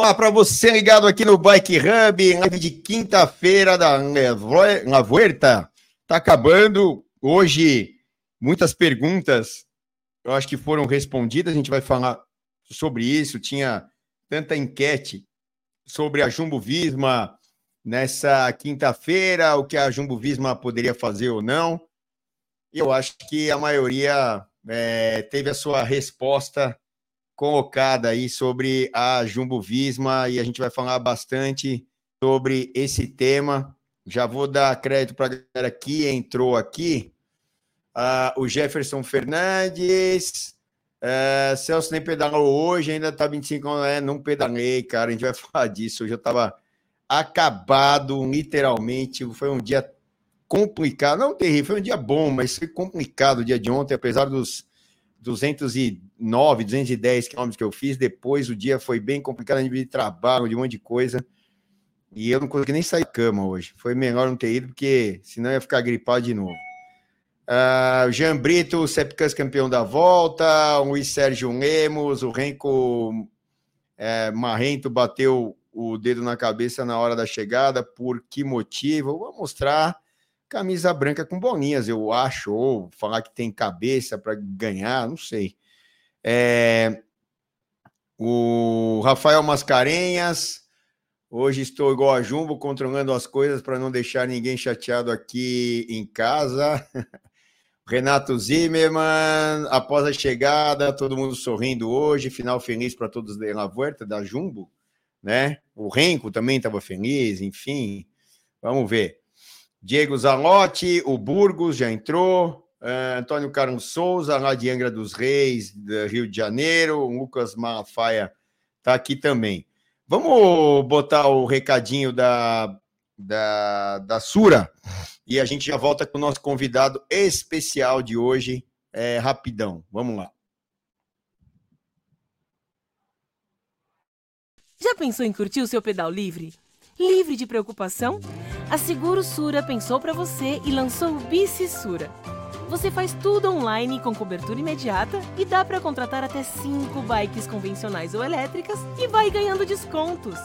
Olá para você ligado aqui no Bike Hub, live de quinta-feira da La Vuelta. Tá acabando. Hoje, muitas perguntas, eu acho que foram respondidas. A gente vai falar sobre isso. Tinha tanta enquete sobre a Jumbo Visma nessa quinta-feira, o que a Jumbo Visma poderia fazer ou não. E eu acho que a maioria é, teve a sua resposta colocada aí sobre a Jumbo Visma e a gente vai falar bastante sobre esse tema. Já vou dar crédito para a galera que entrou aqui. Uh, o Jefferson Fernandes. Uh, Celso nem pedalou hoje, ainda tá 25 anos. É, não pedalei, cara. A gente vai falar disso. Hoje eu tava acabado, literalmente. Foi um dia complicado. Não terrível, foi um dia bom, mas foi complicado o dia de ontem, apesar dos 209, 210 quilômetros que eu fiz. Depois o dia foi bem complicado, a nível de trabalho, de um monte de coisa. E eu não consegui nem sair da cama hoje. Foi melhor não ter ido, porque senão ia ficar gripado de novo. Uh, Jean Brito, Sepcas campeão da volta, o Luiz Sérgio Lemos, o Renko é, Marrento bateu o dedo na cabeça na hora da chegada. Por que motivo? Eu vou mostrar camisa branca com bolinhas, eu acho, ou falar que tem cabeça para ganhar, não sei. É, o Rafael Mascarenhas, hoje estou igual a Jumbo, controlando as coisas para não deixar ninguém chateado aqui em casa. Renato Zimmermann, após a chegada, todo mundo sorrindo hoje, final feliz para todos da Vuelta, da Jumbo, né? O Renko também estava feliz, enfim, vamos ver. Diego Zalotti, o Burgos já entrou, uh, Antônio Carlos Souza, lá de Angra dos Reis, do Rio de Janeiro, Lucas Malafaia está aqui também. Vamos botar o recadinho da, da, da Sura e a gente já volta com o nosso convidado especial de hoje, é, rapidão. Vamos lá. Já pensou em curtir o seu pedal livre? Livre de preocupação? A Seguro Sura pensou para você e lançou o Bici Sura. Você faz tudo online com cobertura imediata e dá para contratar até 5 bikes convencionais ou elétricas e vai ganhando descontos.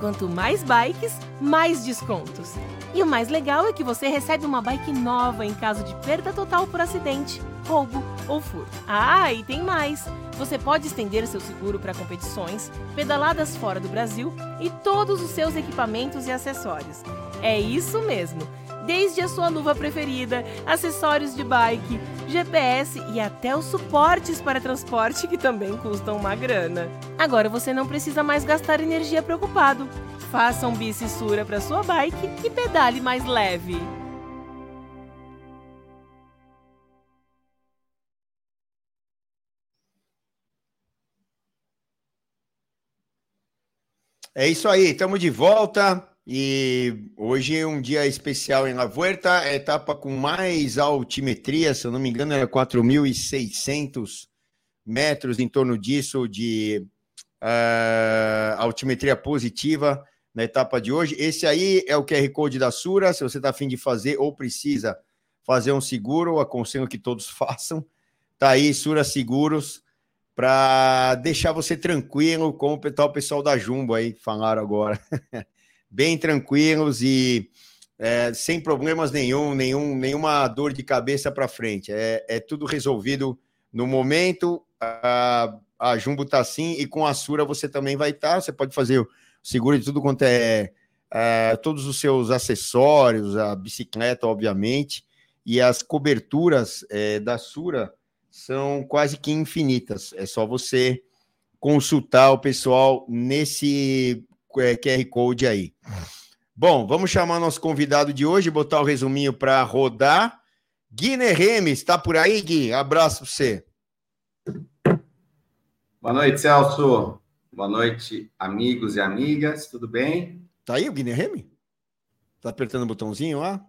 Quanto mais bikes, mais descontos. E o mais legal é que você recebe uma bike nova em caso de perda total por acidente, roubo ou furto. Ah, e tem mais! Você pode estender seu seguro para competições, pedaladas fora do Brasil e todos os seus equipamentos e acessórios. É isso mesmo! Desde a sua luva preferida, acessórios de bike, GPS e até os suportes para transporte que também custam uma grana. Agora você não precisa mais gastar energia preocupado. Faça um bicissura para sua bike e pedale mais leve. É isso aí, estamos de volta e hoje é um dia especial em La Vuelta, é etapa com mais altimetria, se eu não me engano, é 4.600 metros em torno disso de uh, altimetria positiva na etapa de hoje. Esse aí é o QR Code da Sura, se você está afim de fazer ou precisa fazer um seguro, aconselho que todos façam. Tá aí, Sura Seguros para deixar você tranquilo, como o pessoal da Jumbo aí falaram agora. Bem tranquilos e é, sem problemas nenhum, nenhum, nenhuma dor de cabeça para frente. É, é, tudo resolvido no momento. A, a Jumbo está assim e com a Sura você também vai estar. Tá. Você pode fazer o seguro de tudo quanto é, é todos os seus acessórios, a bicicleta, obviamente, e as coberturas é, da Sura são quase que infinitas. É só você consultar o pessoal nesse é, QR Code aí. Bom, vamos chamar nosso convidado de hoje, botar o resuminho para rodar. Guiné Remes, está por aí, Gui? Abraço para você. Boa noite, Celso. Boa noite, amigos e amigas. Tudo bem? Tá aí o Guiné Remes? Tá apertando o botãozinho lá?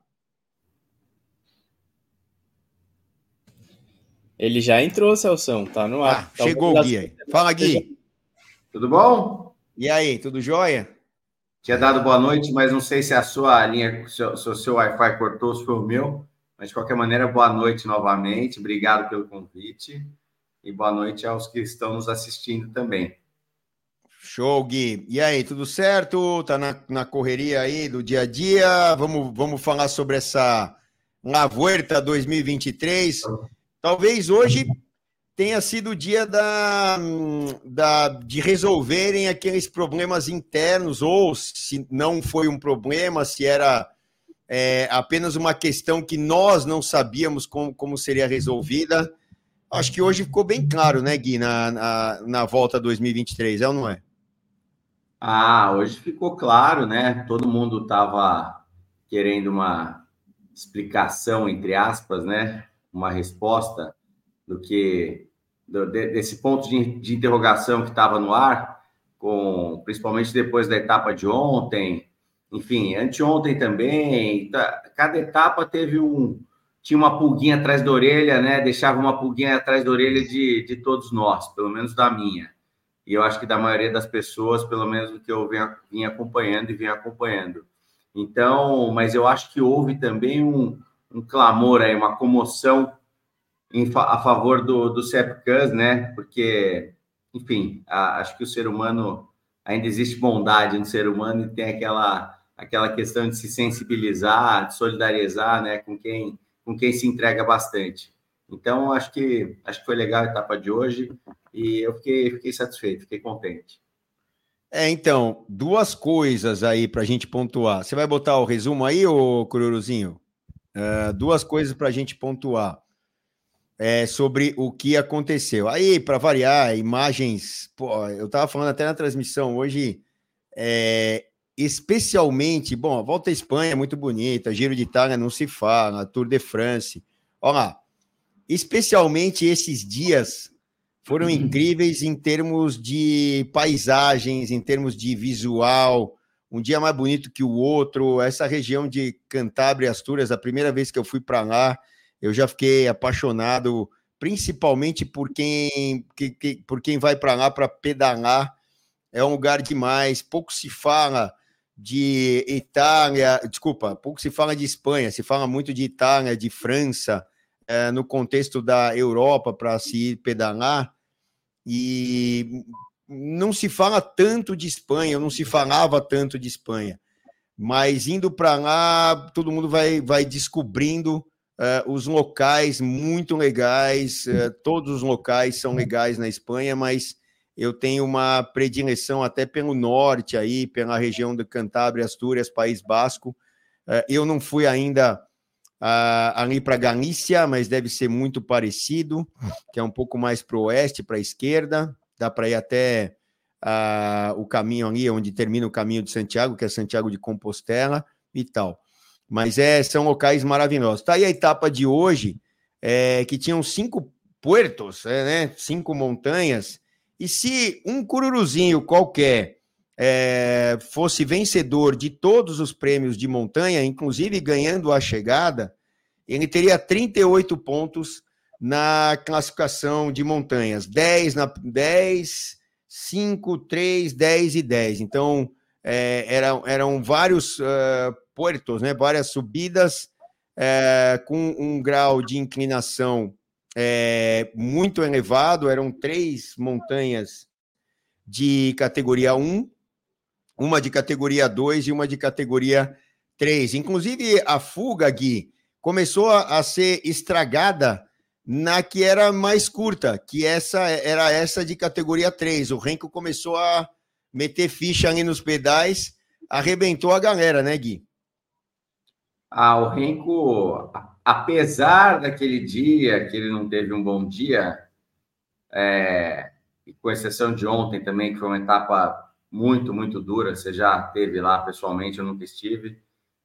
Ele já entrou, Celção, tá no ar. Ah, tá chegou o Gui aí. Fala, Gui. Tudo bom? E aí, tudo jóia? Tinha dado boa noite, mas não sei se a sua linha, se o seu, seu Wi-Fi cortou, se foi o meu. Mas, de qualquer maneira, boa noite novamente. Obrigado pelo convite. E boa noite aos que estão nos assistindo também. Show, Gui. E aí, tudo certo? Tá na, na correria aí do dia a dia? Vamos, vamos falar sobre essa La Vuelta 2023. Talvez hoje tenha sido o dia da, da, de resolverem aqueles problemas internos, ou se não foi um problema, se era é, apenas uma questão que nós não sabíamos como, como seria resolvida. Acho que hoje ficou bem claro, né, Gui, na, na, na volta 2023, é ou não é? Ah, hoje ficou claro, né? Todo mundo estava querendo uma explicação, entre aspas, né? Uma resposta do que do, desse ponto de, de interrogação que estava no ar, com principalmente depois da etapa de ontem, enfim, anteontem também. Tá, cada etapa teve um tinha uma pulguinha atrás da orelha, né? Deixava uma pulguinha atrás da orelha de, de todos nós, pelo menos da minha e eu acho que da maioria das pessoas, pelo menos do que eu vim acompanhando e vim acompanhando. Então, mas eu acho que houve também um, um clamor aí, uma comoção em, a favor do, do CEPCAS, né? Porque, enfim, a, acho que o ser humano ainda existe bondade no ser humano e tem aquela aquela questão de se sensibilizar, de solidarizar, né, com quem com quem se entrega bastante. Então, acho que acho que foi legal a etapa de hoje e eu fiquei, fiquei satisfeito, fiquei contente. É, então, duas coisas aí para a gente pontuar. Você vai botar o resumo aí, ô Cururuzinho? Uh, duas coisas para a gente pontuar é, sobre o que aconteceu. Aí, para variar, imagens. Pô, eu estava falando até na transmissão hoje, é, especialmente. Bom, a volta à Espanha é muito bonita, Giro de Itália não se fala, Tour de France. Olha lá, especialmente esses dias foram uhum. incríveis em termos de paisagens, em termos de visual. Um dia mais bonito que o outro. Essa região de Cantábria e Astúrias, a primeira vez que eu fui para lá, eu já fiquei apaixonado, principalmente por quem, que, que, por quem vai para lá para pedalar. É um lugar demais. Pouco se fala de Itália, desculpa, pouco se fala de Espanha, se fala muito de Itália, de França, é, no contexto da Europa para se pedalar. E não se fala tanto de Espanha, não se falava tanto de Espanha. Mas indo para lá, todo mundo vai, vai descobrindo uh, os locais muito legais. Uh, todos os locais são legais na Espanha, mas eu tenho uma predileção até pelo norte aí, pela região de Cantábria, Astúrias, País Basco. Uh, eu não fui ainda Uh, ali para Galícia, mas deve ser muito parecido, que é um pouco mais para o oeste, para a esquerda. Dá para ir até o caminho ali, onde termina o caminho de Santiago, que é Santiago de Compostela e tal. Mas é, são locais maravilhosos. Tá aí a etapa de hoje, é, que tinham cinco puertos, é, né? cinco montanhas. E se um cururuzinho qualquer é, fosse vencedor de todos os prêmios de montanha, inclusive ganhando a chegada, ele teria 38 pontos na classificação de montanhas. 10 na 10, 5, 3, 10 e 10. Então, é, eram, eram vários uh, puertos, né, várias subidas é, com um grau de inclinação é, muito elevado. Eram três montanhas de categoria 1 uma de categoria 2 e uma de categoria 3. Inclusive, a fuga, Gui, começou a, ser estragada na que era mais curta, que essa era essa de categoria 3. O Renko começou a meter ficha ali nos pedais, arrebentou a galera, né, Gui? Ah, o Renko, apesar daquele dia que ele não teve um bom dia, é, com exceção de ontem também, que foi uma etapa muito, muito dura. Você já teve lá pessoalmente, eu nunca estive.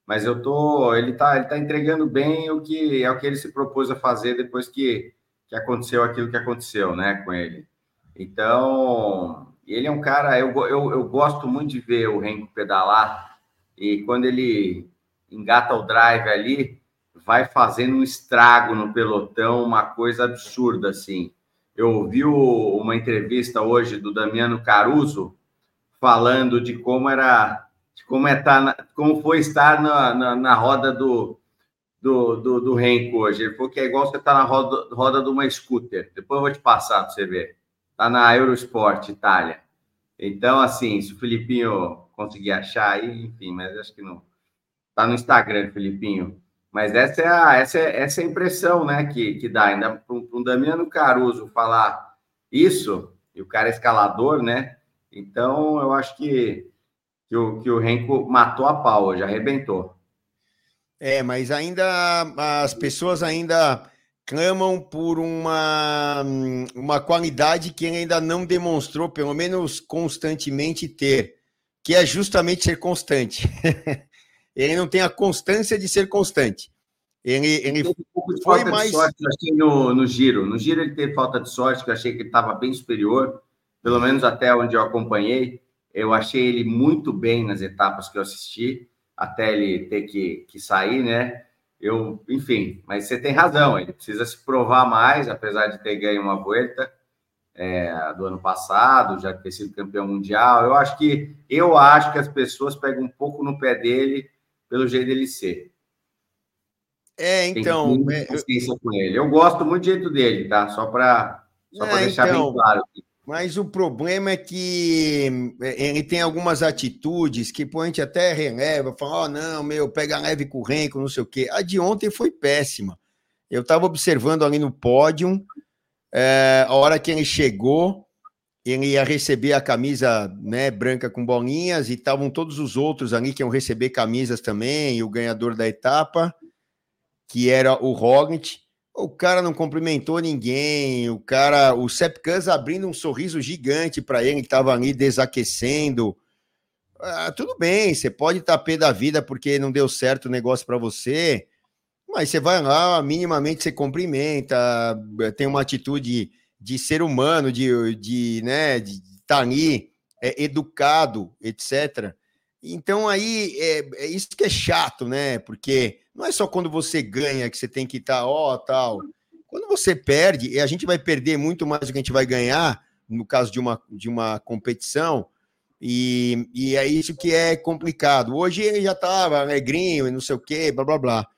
Mas eu tô, ele tá, ele tá entregando bem o que é o que ele se propôs a fazer depois que, que aconteceu aquilo que aconteceu, né, com ele. Então, ele é um cara, eu, eu, eu gosto muito de ver o Renko pedalar e quando ele engata o drive ali, vai fazendo um estrago no pelotão, uma coisa absurda assim. Eu ouvi uma entrevista hoje do Damiano Caruso, falando de como era, de como é tá, como foi estar na, na, na roda do, do, do, do Renko hoje. Ele falou que é igual você estar tá na roda, roda de uma scooter. Depois eu vou te passar para você ver. Está na Eurosport Itália. Então, assim, se o Filipinho conseguir achar aí, enfim, mas acho que não. Tá no Instagram, Filipinho. Mas essa é a, essa é, essa é a impressão, né, que, que dá. Ainda para um Damiano Caruso falar isso, e o cara é escalador, né? Então, eu acho que, que, o, que o Renko matou a pau, já arrebentou. É, mas ainda as pessoas ainda clamam por uma, uma qualidade que ele ainda não demonstrou, pelo menos constantemente, ter, que é justamente ser constante. ele não tem a constância de ser constante. Ele, ele, ele um foi mais. Sorte, no, no giro. No giro ele teve falta de sorte, que eu achei que ele estava bem superior, pelo menos até onde eu acompanhei. Eu achei ele muito bem nas etapas que eu assisti, até ele ter que, que sair, né? Eu, enfim, mas você tem razão, ele precisa se provar mais, apesar de ter ganho uma volta é, do ano passado, já ter sido campeão mundial. Eu acho que eu acho que as pessoas pegam um pouco no pé dele pelo jeito dele ser. É, então. É, com ele. Eu gosto muito do jeito dele, tá? Só para só é, deixar então, bem claro. Mas o problema é que é, ele tem algumas atitudes que pô, a gente até releva, fala: oh, não, meu, pega leve com o Renko, não sei o quê. A de ontem foi péssima. Eu estava observando ali no pódio, é, a hora que ele chegou, ele ia receber a camisa né, branca com bolinhas e estavam todos os outros ali que iam receber camisas também, e o ganhador da etapa que era o Roglic. O cara não cumprimentou ninguém, o cara, o Sepkans abrindo um sorriso gigante para ele, que estava ali desaquecendo. Ah, tudo bem, você pode estar pé da vida porque não deu certo o negócio para você, mas você vai lá, minimamente você cumprimenta, tem uma atitude de ser humano, de, de né, de estar tá ali, é, educado, etc. Então aí é, é, isso que é chato, né? Porque não é só quando você ganha que você tem que estar, tá, ó, tal. Quando você perde, e a gente vai perder muito mais do que a gente vai ganhar, no caso de uma, de uma competição, e, e é isso que é complicado. Hoje ele já estava alegrinho e não sei o quê, blá blá blá.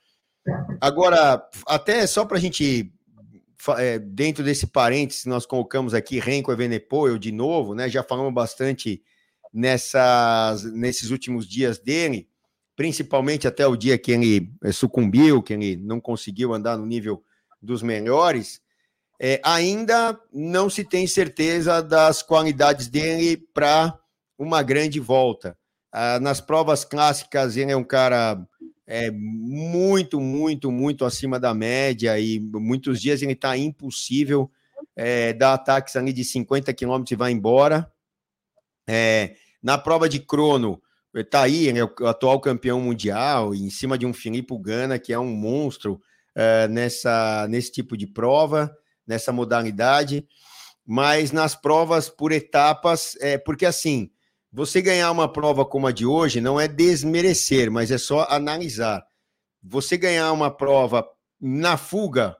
Agora, até só para a gente, é, dentro desse parênteses, nós colocamos aqui Renko Evenepoel de novo, né? Já falamos bastante nessas, nesses últimos dias dele, principalmente até o dia que ele eh, sucumbiu, que ele não conseguiu andar no nível dos melhores, é, ainda não se tem certeza das qualidades dele para uma grande volta. Ah, nas provas clássicas, ele é um cara é, muito, muito, muito acima da média e muitos dias ele está impossível, é, dá ataques ali de 50 quilômetros e vai embora. É, na prova de crono, está aí, né, o atual campeão mundial, em cima de um Filipe Gana, que é um monstro uh, nessa, nesse tipo de prova, nessa modalidade. Mas nas provas por etapas, é, porque assim, você ganhar uma prova como a de hoje não é desmerecer, mas é só analisar. Você ganhar uma prova na fuga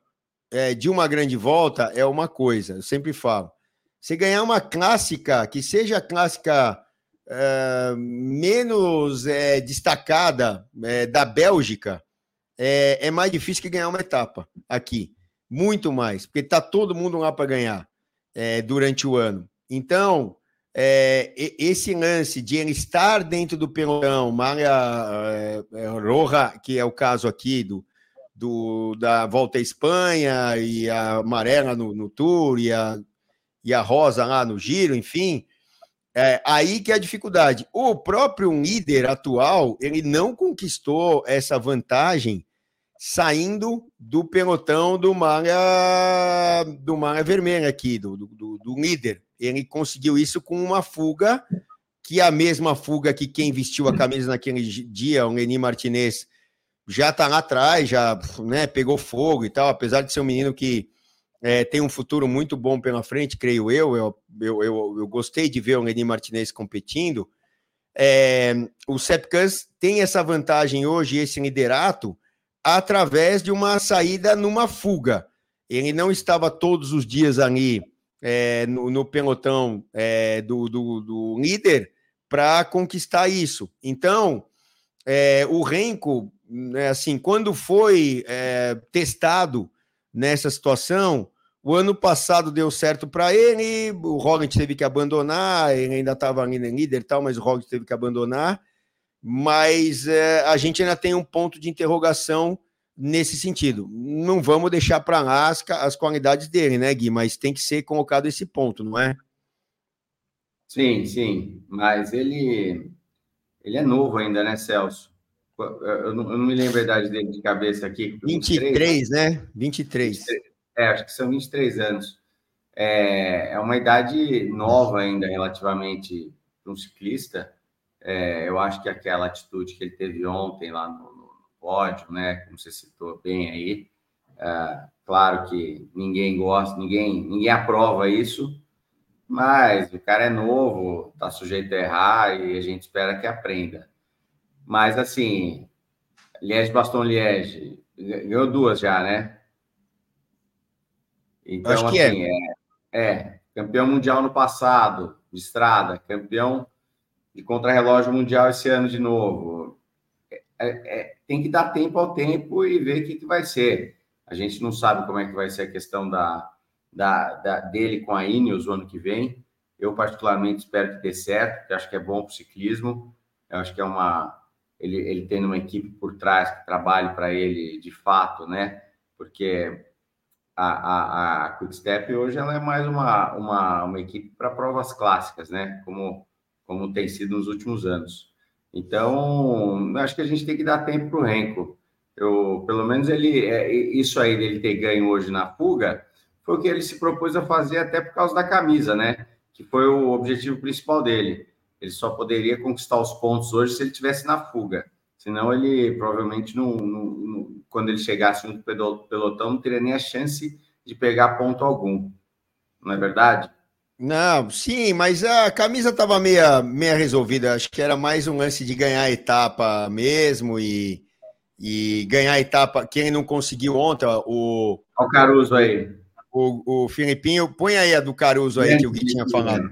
é, de uma grande volta é uma coisa, eu sempre falo. Você ganhar uma clássica, que seja clássica é, menos é, destacada é, da Bélgica, é, é, mais difícil que ganhar uma etapa aqui. Muito mais, porque está todo mundo lá para ganhar é, durante o ano. Então, esse lance de ele estar dentro do pelotão, Maria Roja, que é o caso aqui do, do, da Volta à Espanha, e a Amarela no, no Tour, e a, e a Rosa lá no Giro, enfim, é aí que é a dificuldade. O próprio líder atual, ele não conquistou essa vantagem saindo do pelotão do Mara, do Mara Vermelha aqui, do, do, do líder. Ele conseguiu isso com uma fuga, que é a mesma fuga que quem vestiu a camisa naquele dia, o Leni Martinez, já está lá atrás, já né, pegou fogo e tal, apesar de ser um menino que é, tem um futuro muito bom pela frente, creio eu. Eu, eu, eu, eu gostei de ver o Lenny Martinez competindo. É, o Sepkans tem essa vantagem hoje, esse liderato, através de uma saída numa fuga. Ele não estava todos os dias ali é, no, no, pelotão é, do, do, do, líder para conquistar isso. Então, é, o Renko, né, assim, quando foi é, testado nessa situação, O ano passado deu certo para ele, o Roglic teve que abandonar, ele ainda estava ali no líder e tal, mas o Roglic teve que abandonar. Mas é, a gente ainda tem um ponto de interrogação nesse sentido. Não vamos deixar para lá as, as qualidades dele, né, Gui? Mas tem que ser colocado esse ponto, não é? Sim, sim. Mas ele, ele é novo ainda, né, Celso? Eu não, eu não me lembro a idade dele de cabeça aqui. 23, 23 né? 23. 23. É, acho que são 23 anos. É, é uma idade nova ainda, relativamente, para um ciclista. É, eu acho que aquela atitude que ele teve ontem lá no, no pódio, né? Como você citou bem aí, é, claro que ninguém gosta, ninguém, ninguém aprova isso, mas o cara é novo, está sujeito a errar e a gente espera que aprenda. Mas assim, Liège Baston Liège ganhou duas já, né? Então, Acho que é. assim, é. é. é. campeão mundial no passado, de estrada, campeão de contrarrelógio mundial esse ano de novo. É, é, tem que dar tempo ao tempo e ver o que, que vai ser. A gente não sabe como é que vai ser a questão da, da, da dele com a Ineos o ano que vem. Eu, particularmente, espero que dê certo, porque acho que é bom para o ciclismo. Eu acho que é uma. Ele, ele tendo uma equipe por trás que trabalhe para ele de fato, né? Porque a, a, a Quickstep hoje ela é mais uma, uma, uma equipe para provas clássicas, né? Como, como tem sido nos últimos anos. Então, acho que a gente tem que dar tempo para o Renko. Eu, pelo menos ele, é, isso aí dele ter ganho hoje na fuga, foi o que ele se propôs a fazer até por causa da camisa, né? Que foi o objetivo principal dele. Ele só poderia conquistar os pontos hoje se ele tivesse na fuga. Senão ele provavelmente não, não, não quando ele chegasse no pelotão, não teria nem a chance de pegar ponto algum. Não é verdade? Não, sim, mas a camisa estava meia, meia resolvida. Acho que era mais um lance de ganhar a etapa mesmo e, e ganhar a etapa. Quem não conseguiu ontem, o. Olha o Caruso aí. O, o Filipinho, põe aí a do Caruso aí que o Gui tinha falado.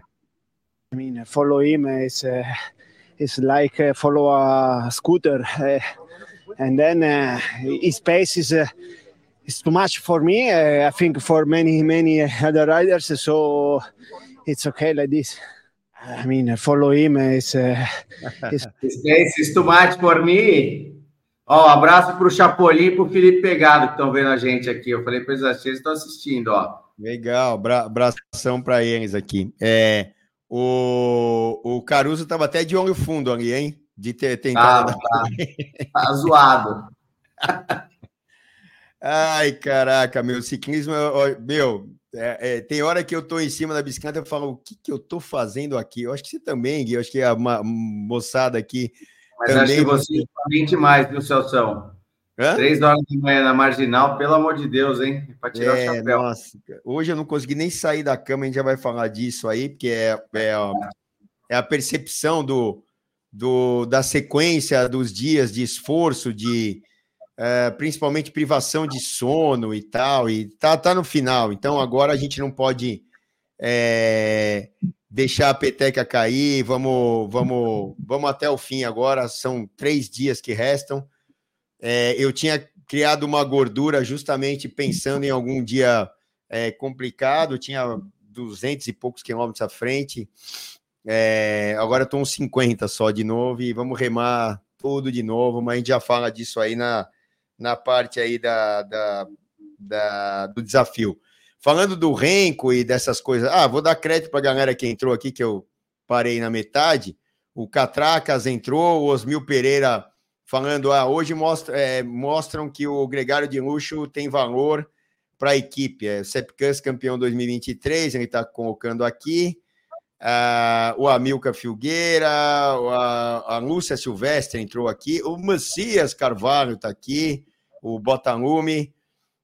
I mean, follow him is uh, is like uh, follow a scooter, uh, and then uh, his pace is uh, is too much for me. Uh, I think for many many other riders, so it's okay like this. I mean, follow him is. Uh, is... his pace is too much for me. Ó, um abraço para o Chapolin e para o Felipe Pegado que estão vendo a gente aqui. Eu falei para eles assistirem, estão assistindo, ó. Legal, abração para eles aqui. É, o, o Caruso estava até de olho fundo ali, hein? De ter tentado. Ah, tá, tá zoado. Ai, caraca, meu ciclismo, meu, é, é, tem hora que eu tô em cima da bicicleta e falo, o que, que eu tô fazendo aqui? Eu acho que você também, Gui, eu acho que a moçada aqui. Mas também... acho que você é demais, viu, Celso? Hã? Três horas da manhã na marginal, pelo amor de Deus, hein? Para tirar é, o chapéu. Nossa, hoje eu não consegui nem sair da cama, a gente já vai falar disso aí, porque é, é, é a percepção do, do, da sequência dos dias de esforço, de é, principalmente privação de sono e tal, e tá, tá no final. Então agora a gente não pode é, deixar a peteca cair, vamos, vamos, vamos até o fim agora. São três dias que restam. É, eu tinha criado uma gordura justamente pensando em algum dia é, complicado, tinha 200 e poucos quilômetros à frente. É, agora estou uns 50 só de novo e vamos remar tudo de novo, mas a gente já fala disso aí na, na parte aí da, da, da do desafio. Falando do Renko e dessas coisas, ah, vou dar crédito para a galera que entrou aqui, que eu parei na metade. O Catracas entrou, o Osmil Pereira falando: ah, hoje mostra, é, mostram que o Gregário de Luxo tem valor para a equipe. É, Sepcans campeão 2023, ele está colocando aqui. Ah, o Amilca Filgueira, a, a Lúcia Silvestre entrou aqui, o Macias Carvalho está aqui, o Botanume,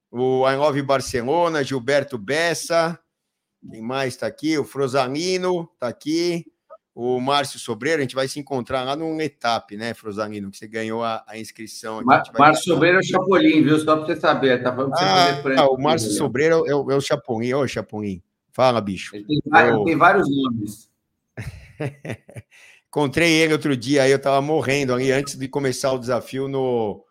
o I Love Barcelona, Gilberto Bessa, quem mais está aqui? O Frosalino está aqui, o Márcio Sobreiro, a gente vai se encontrar lá no etapa, né, Frosalino, que você ganhou a, a inscrição. Márcio vai... Sobreiro é o Chapolin, viu? Só para você saber, tá falando ah, ah, o Márcio Sobreiro é o, é o Chapolin, ô Chapolin. Fala, bicho. Ele tem, eu... tem vários nomes. Encontrei ele outro dia, aí eu tava morrendo ali antes de começar o desafio no,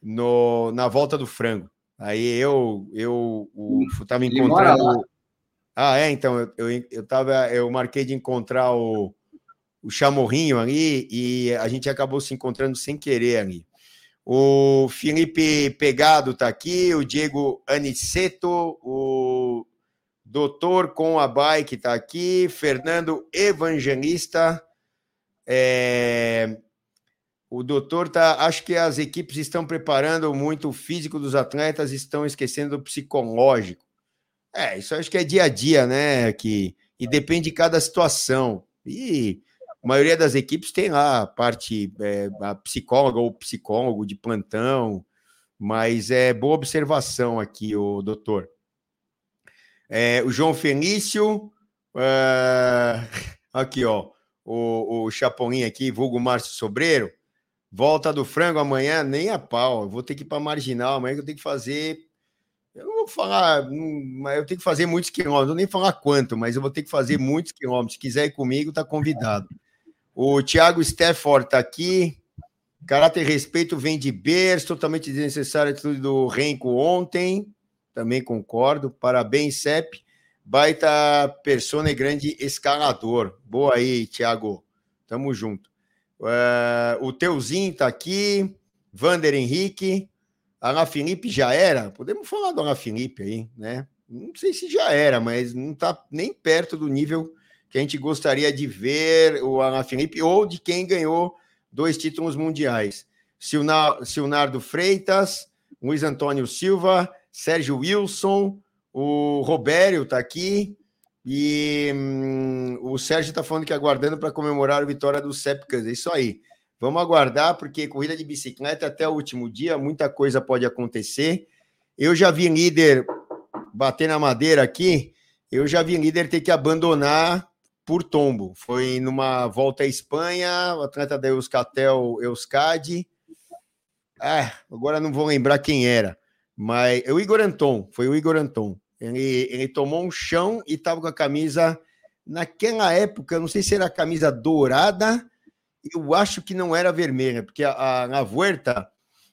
no, na volta do frango. Aí eu, eu, o, tava encontrando. Ah, é, então, eu, eu, eu, tava, eu marquei de encontrar o, o Chamorrinho ali e a gente acabou se encontrando sem querer ali. O Felipe Pegado está aqui, o Diego Aniceto, o Doutor com a Bike está aqui, Fernando Evangelista. É... O doutor tá. Acho que as equipes estão preparando muito o físico dos atletas, estão esquecendo do psicológico. É, isso acho que é dia a dia, né? Que, e depende de cada situação. E a maioria das equipes tem lá a parte é, a psicóloga ou psicólogo de plantão, mas é boa observação aqui, o doutor. É, o João Fenício, é, aqui, ó, o, o Chapolin aqui, vulgo Márcio Sobreiro, volta do frango amanhã, nem a pau, vou ter que ir para Marginal, amanhã eu tenho que fazer falar, mas eu tenho que fazer muitos quilômetros, não nem falar quanto, mas eu vou ter que fazer muitos quilômetros. Se quiser ir comigo, tá convidado. O Thiago Stafford está aqui. Caráter e respeito vem de berço, totalmente desnecessário a atitude do Renko ontem. Também concordo. Parabéns, Cep. Baita persona e grande escalador. Boa aí, Thiago. Tamo junto. Uh, o Teuzinho tá aqui. Vander Henrique. Ana Felipe já era? Podemos falar do Ana Felipe aí, né? Não sei se já era, mas não tá nem perto do nível que a gente gostaria de ver o Alan Felipe ou de quem ganhou dois títulos mundiais. Silnardo Freitas, Luiz Antônio Silva, Sérgio Wilson, o Robério está aqui e hum, o Sérgio está falando que aguardando para comemorar a vitória do Sepkas. É isso aí. Vamos aguardar, porque corrida de bicicleta até o último dia, muita coisa pode acontecer. Eu já vi líder bater na madeira aqui, eu já vi líder ter que abandonar por tombo. Foi numa volta à Espanha, o atleta da Euskatel Euskadi. Ah, agora não vou lembrar quem era, mas é o Igor Anton, foi o Igor Anton. Ele, ele tomou um chão e estava com a camisa, naquela época, não sei se era a camisa dourada, eu acho que não era vermelha, porque a, a, Vuelta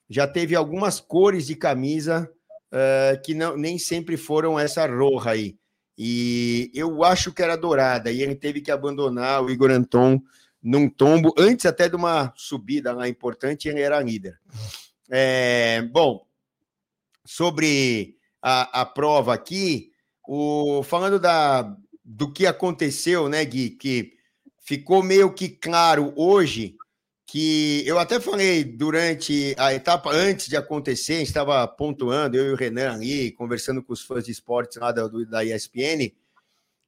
já teve algumas cores de camisa uh, que não, nem sempre foram essa roja aí. E eu acho que era dourada, e ele teve que abandonar o Igor Anton num tombo, antes até de uma subida lá importante, ele era líder. É, bom, sobre a, a prova aqui, o, falando da, do que aconteceu, né, Gui, que ficou meio que claro hoje que eu até falei durante a etapa antes de acontecer, estava pontuando, eu e o Renan ali, conversando com os fãs de esportes lá da, da ESPN,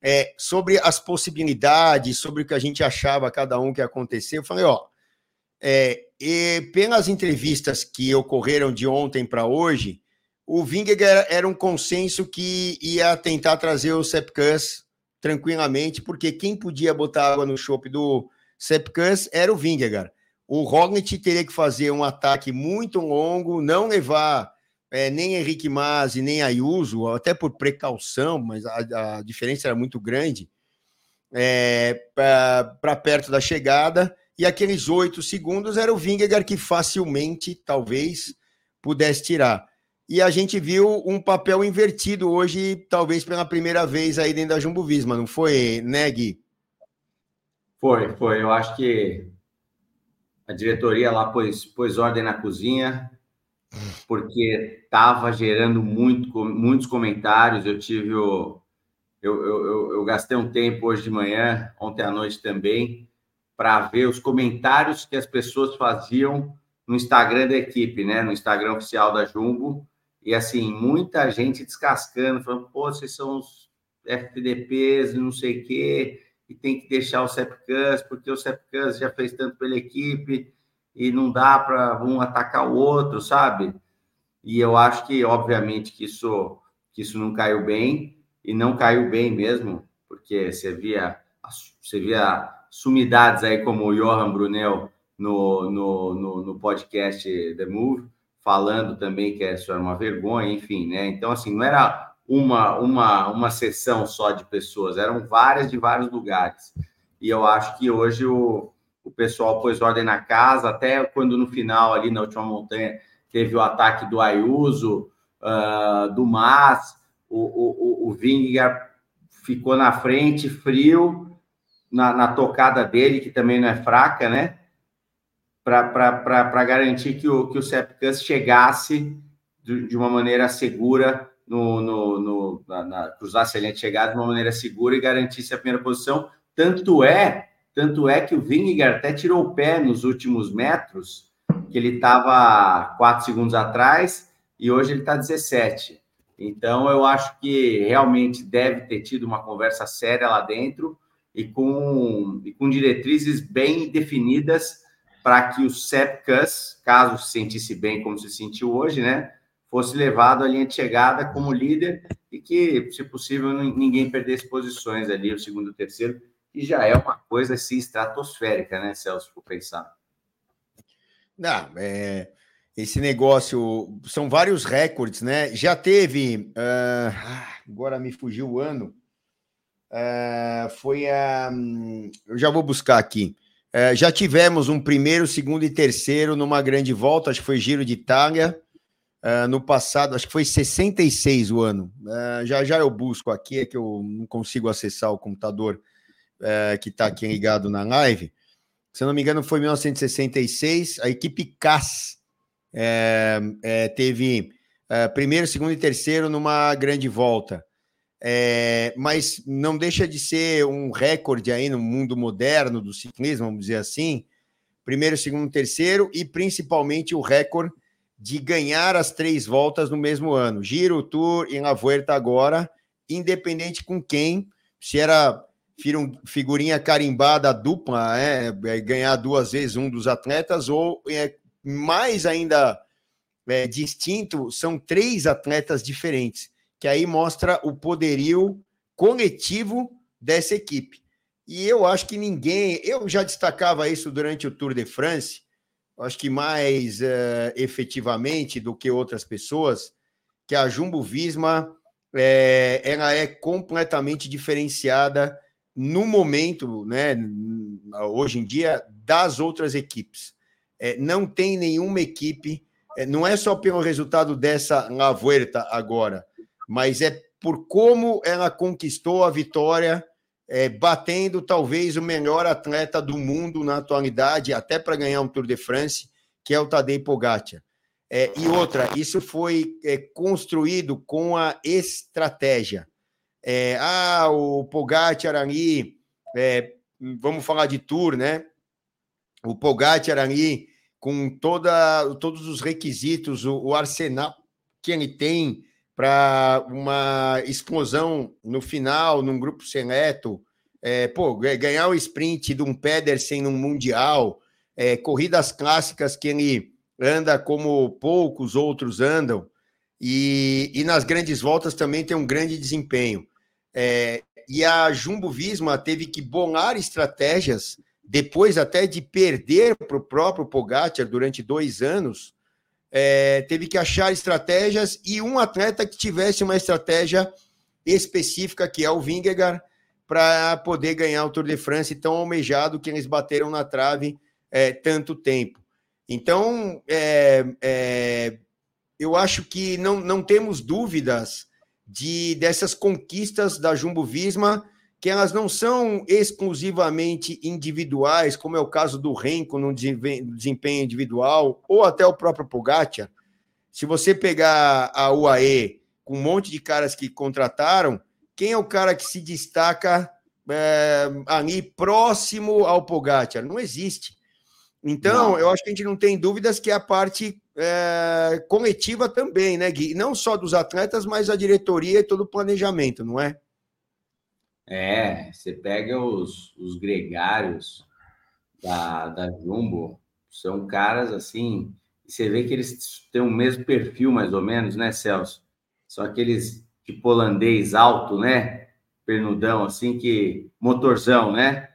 é, sobre as possibilidades, sobre o que a gente achava cada um que ia acontecer. Eu falei, ó, é, pelas entrevistas que ocorreram de ontem para hoje, o Vingegaard era um consenso que ia tentar trazer o Sepkus tranquilamente, porque quem podia botar água no chope do Sepkus era o Vingegaard o Roglic teria que fazer um ataque muito longo, não levar é, nem Henrique Mazzi, nem Ayuso, até por precaução, mas a, a diferença era muito grande, é, para perto da chegada, e aqueles oito segundos era o Vingegaard que facilmente, talvez, pudesse tirar. E a gente viu um papel invertido hoje, talvez pela primeira vez aí dentro da Jumbo Visma, não foi, né, Gui? Foi, foi. Eu acho que a diretoria lá pôs, pôs ordem na cozinha, porque estava gerando muito, muitos comentários. Eu tive o. Eu, eu, eu, gastei um tempo hoje de manhã, ontem à noite também, para ver os comentários que as pessoas faziam no Instagram da equipe, né? No Instagram oficial da Jumbo. E assim, muita gente descascando, falando, pô, vocês são os FDPs, não sei o quê e tem que deixar o Sepcans, porque o Sepcans já fez tanto pela equipe e não dá para um atacar o outro, sabe? E eu acho que, obviamente, que isso, que isso não caiu bem, e não caiu bem mesmo, porque você via, você via sumidades aí como o Johan Brunel no, no, no, no podcast The Move, falando também que isso era uma vergonha, enfim, né? Então, assim, não era uma, uma, uma sessão só de pessoas, eram várias de vários lugares. E eu acho que hoje o, o pessoal pôs ordem na casa, até quando no final, ali na última montanha, teve o ataque do Ayuso, uh, do Mas, o, o, o Vingegaard ficou na frente, frio, na, na tocada dele, que também não é fraca, né? Para garantir que o, que o Sepkus chegasse de, de, uma maneira segura, no, no, no na, na, cruzasse a linha de chegada de uma maneira segura e garantisse a primeira posição. Tanto é, tanto é que o Vingegaard até tirou o pé nos últimos metros, que ele estava quatro segundos atrás e hoje ele está 17. Então, eu acho que realmente deve ter tido uma conversa séria lá dentro e com, e com diretrizes bem definidas para que o Sepkus, caso se sentisse bem como se sentiu hoje, né, fosse levado à linha de chegada como líder e que, se possível, ninguém perdesse posições ali, o segundo e o terceiro, que já é uma coisa assim estratosférica, né, Celso, por pensar. Não, é, esse negócio são vários recordes, né? Já teve, uh, agora me fugiu o ano, uh, foi a, um, eu já vou buscar aqui. Uh, já tivemos um primeiro, segundo e terceiro numa grande volta, acho que foi Giro de Itália, no passado, acho que foi 66 o ano. já já eu busco aqui, é que eu não consigo acessar o computador que está aqui ligado na live. Se eu não me engano, foi 1966, a equipe CAS é, é, teve é, primeiro, segundo e terceiro numa grande volta. É, mas não deixa de ser um recorde aí no mundo moderno do ciclismo, vamos dizer assim. Primeiro, segundo, terceiro e principalmente o recorde de ganhar as três voltas no mesmo ano. Giro, Tour e La Vuelta agora, independente com quem, se era figurinha carimbada dupla, é, é, ganhar duas vezes um dos atletas, ou é, mais ainda é, distinto, são três atletas diferentes, que aí mostra o poderio coletivo dessa equipe. E eu acho que ninguém, eu já destacava isso durante o Tour de France, acho que mais é, efetivamente do que outras pessoas, que a Jumbo Visma é, ela é completamente diferenciada no momento, né, hoje em dia, das outras equipes é, não tem nenhuma equipe, é, não é só pelo resultado dessa La Vuelta agora, mas é por como ela conquistou a vitória, é, batendo talvez o melhor atleta do mundo na atualidade, até para ganhar um Tour de France, que é o Tadej Pogacar. É, e outra, isso foi é, construído com a estratégia. É, ah, o Pogacar ali, é, vamos falar de Tour, né? o Pogacar ali, com toda, todos os requisitos, o, o arsenal que ele tem para uma explosão no final, num grupo seleto, é, pô, ganhar o sprint de um Pedersen num Mundial, é, corridas clássicas que ele anda como poucos outros andam, e, e nas grandes voltas também tem um grande desempenho. É, e a Jumbo Visma teve que bolar estratégias depois até de perder para o próprio Pogacar durante dois anos, é, teve que achar estratégias e um atleta que tivesse uma estratégia específica, que é o Vingegaard, para poder ganhar o Tour de France tão almejado que eles bateram na trave é, tanto tempo. Então, é, é, eu acho que não, não temos dúvidas de dessas conquistas da Jumbo Visma que elas não são exclusivamente individuais, como é o caso do Renko no desempenho individual, ou até o próprio Pogacar. Se você pegar a UAE com um monte de caras que contrataram, quem é o cara que se destaca é, ali próximo ao Pogacar? Não existe. Então, não. eu acho que a gente não tem dúvidas que é a parte é, coletiva também, né, Gui? Não só dos atletas, mas a diretoria e todo o planejamento, não é? É, você pega os, os gregários da, da Jumbo, são caras assim, você vê que eles têm o mesmo perfil, mais ou menos, né, Celso? São aqueles tipo holandês alto, né? Pernudão, assim, que motorzão, né?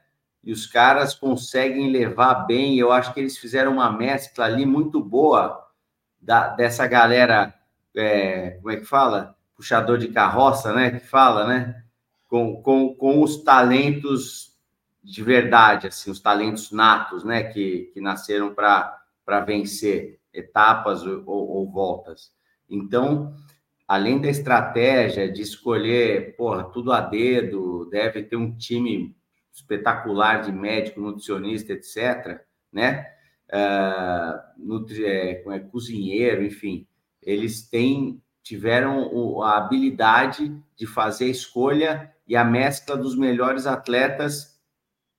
E os caras conseguem levar bem. Eu acho que eles fizeram uma mescla ali muito boa da, dessa galera, é, como é que fala? Puxador de carroça, né? Que fala, né? Com, com, com os talentos de verdade, assim, os talentos natos, né, que, que nasceram para vencer etapas ou, ou, voltas. Então, além da estratégia de escolher, porra, tudo a dedo, deve ter um time espetacular de médico, nutricionista, etc., né? Uh, nutri, é, é, cozinheiro, enfim, eles têm tiveram a habilidade de fazer a escolha e a mescla dos melhores atletas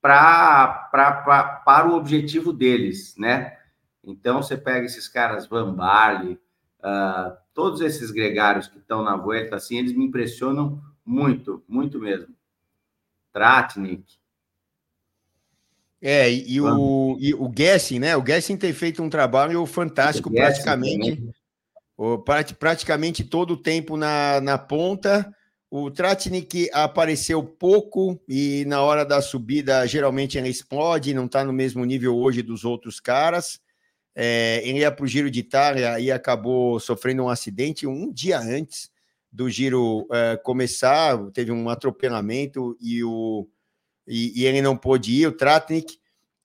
pra, pra, pra, para o objetivo deles, né? Então, você pega esses caras, Van Barley, uh, todos esses gregários que estão na volta, assim, eles me impressionam muito, muito mesmo. Tratnik. É, e, e o, e o Gessing, né? O Gessing tem feito um trabalho fantástico, praticamente, o, praticamente todo o tempo na, na ponta. O Tratnik apareceu pouco e na hora da subida, geralmente ele explode, não está no mesmo nível hoje dos outros caras. É, ele ia para o Giro de Itália e acabou sofrendo um acidente um dia antes do Giro é, começar. Teve um atropelamento e, o, e, e ele não pôde ir, o Tratnik.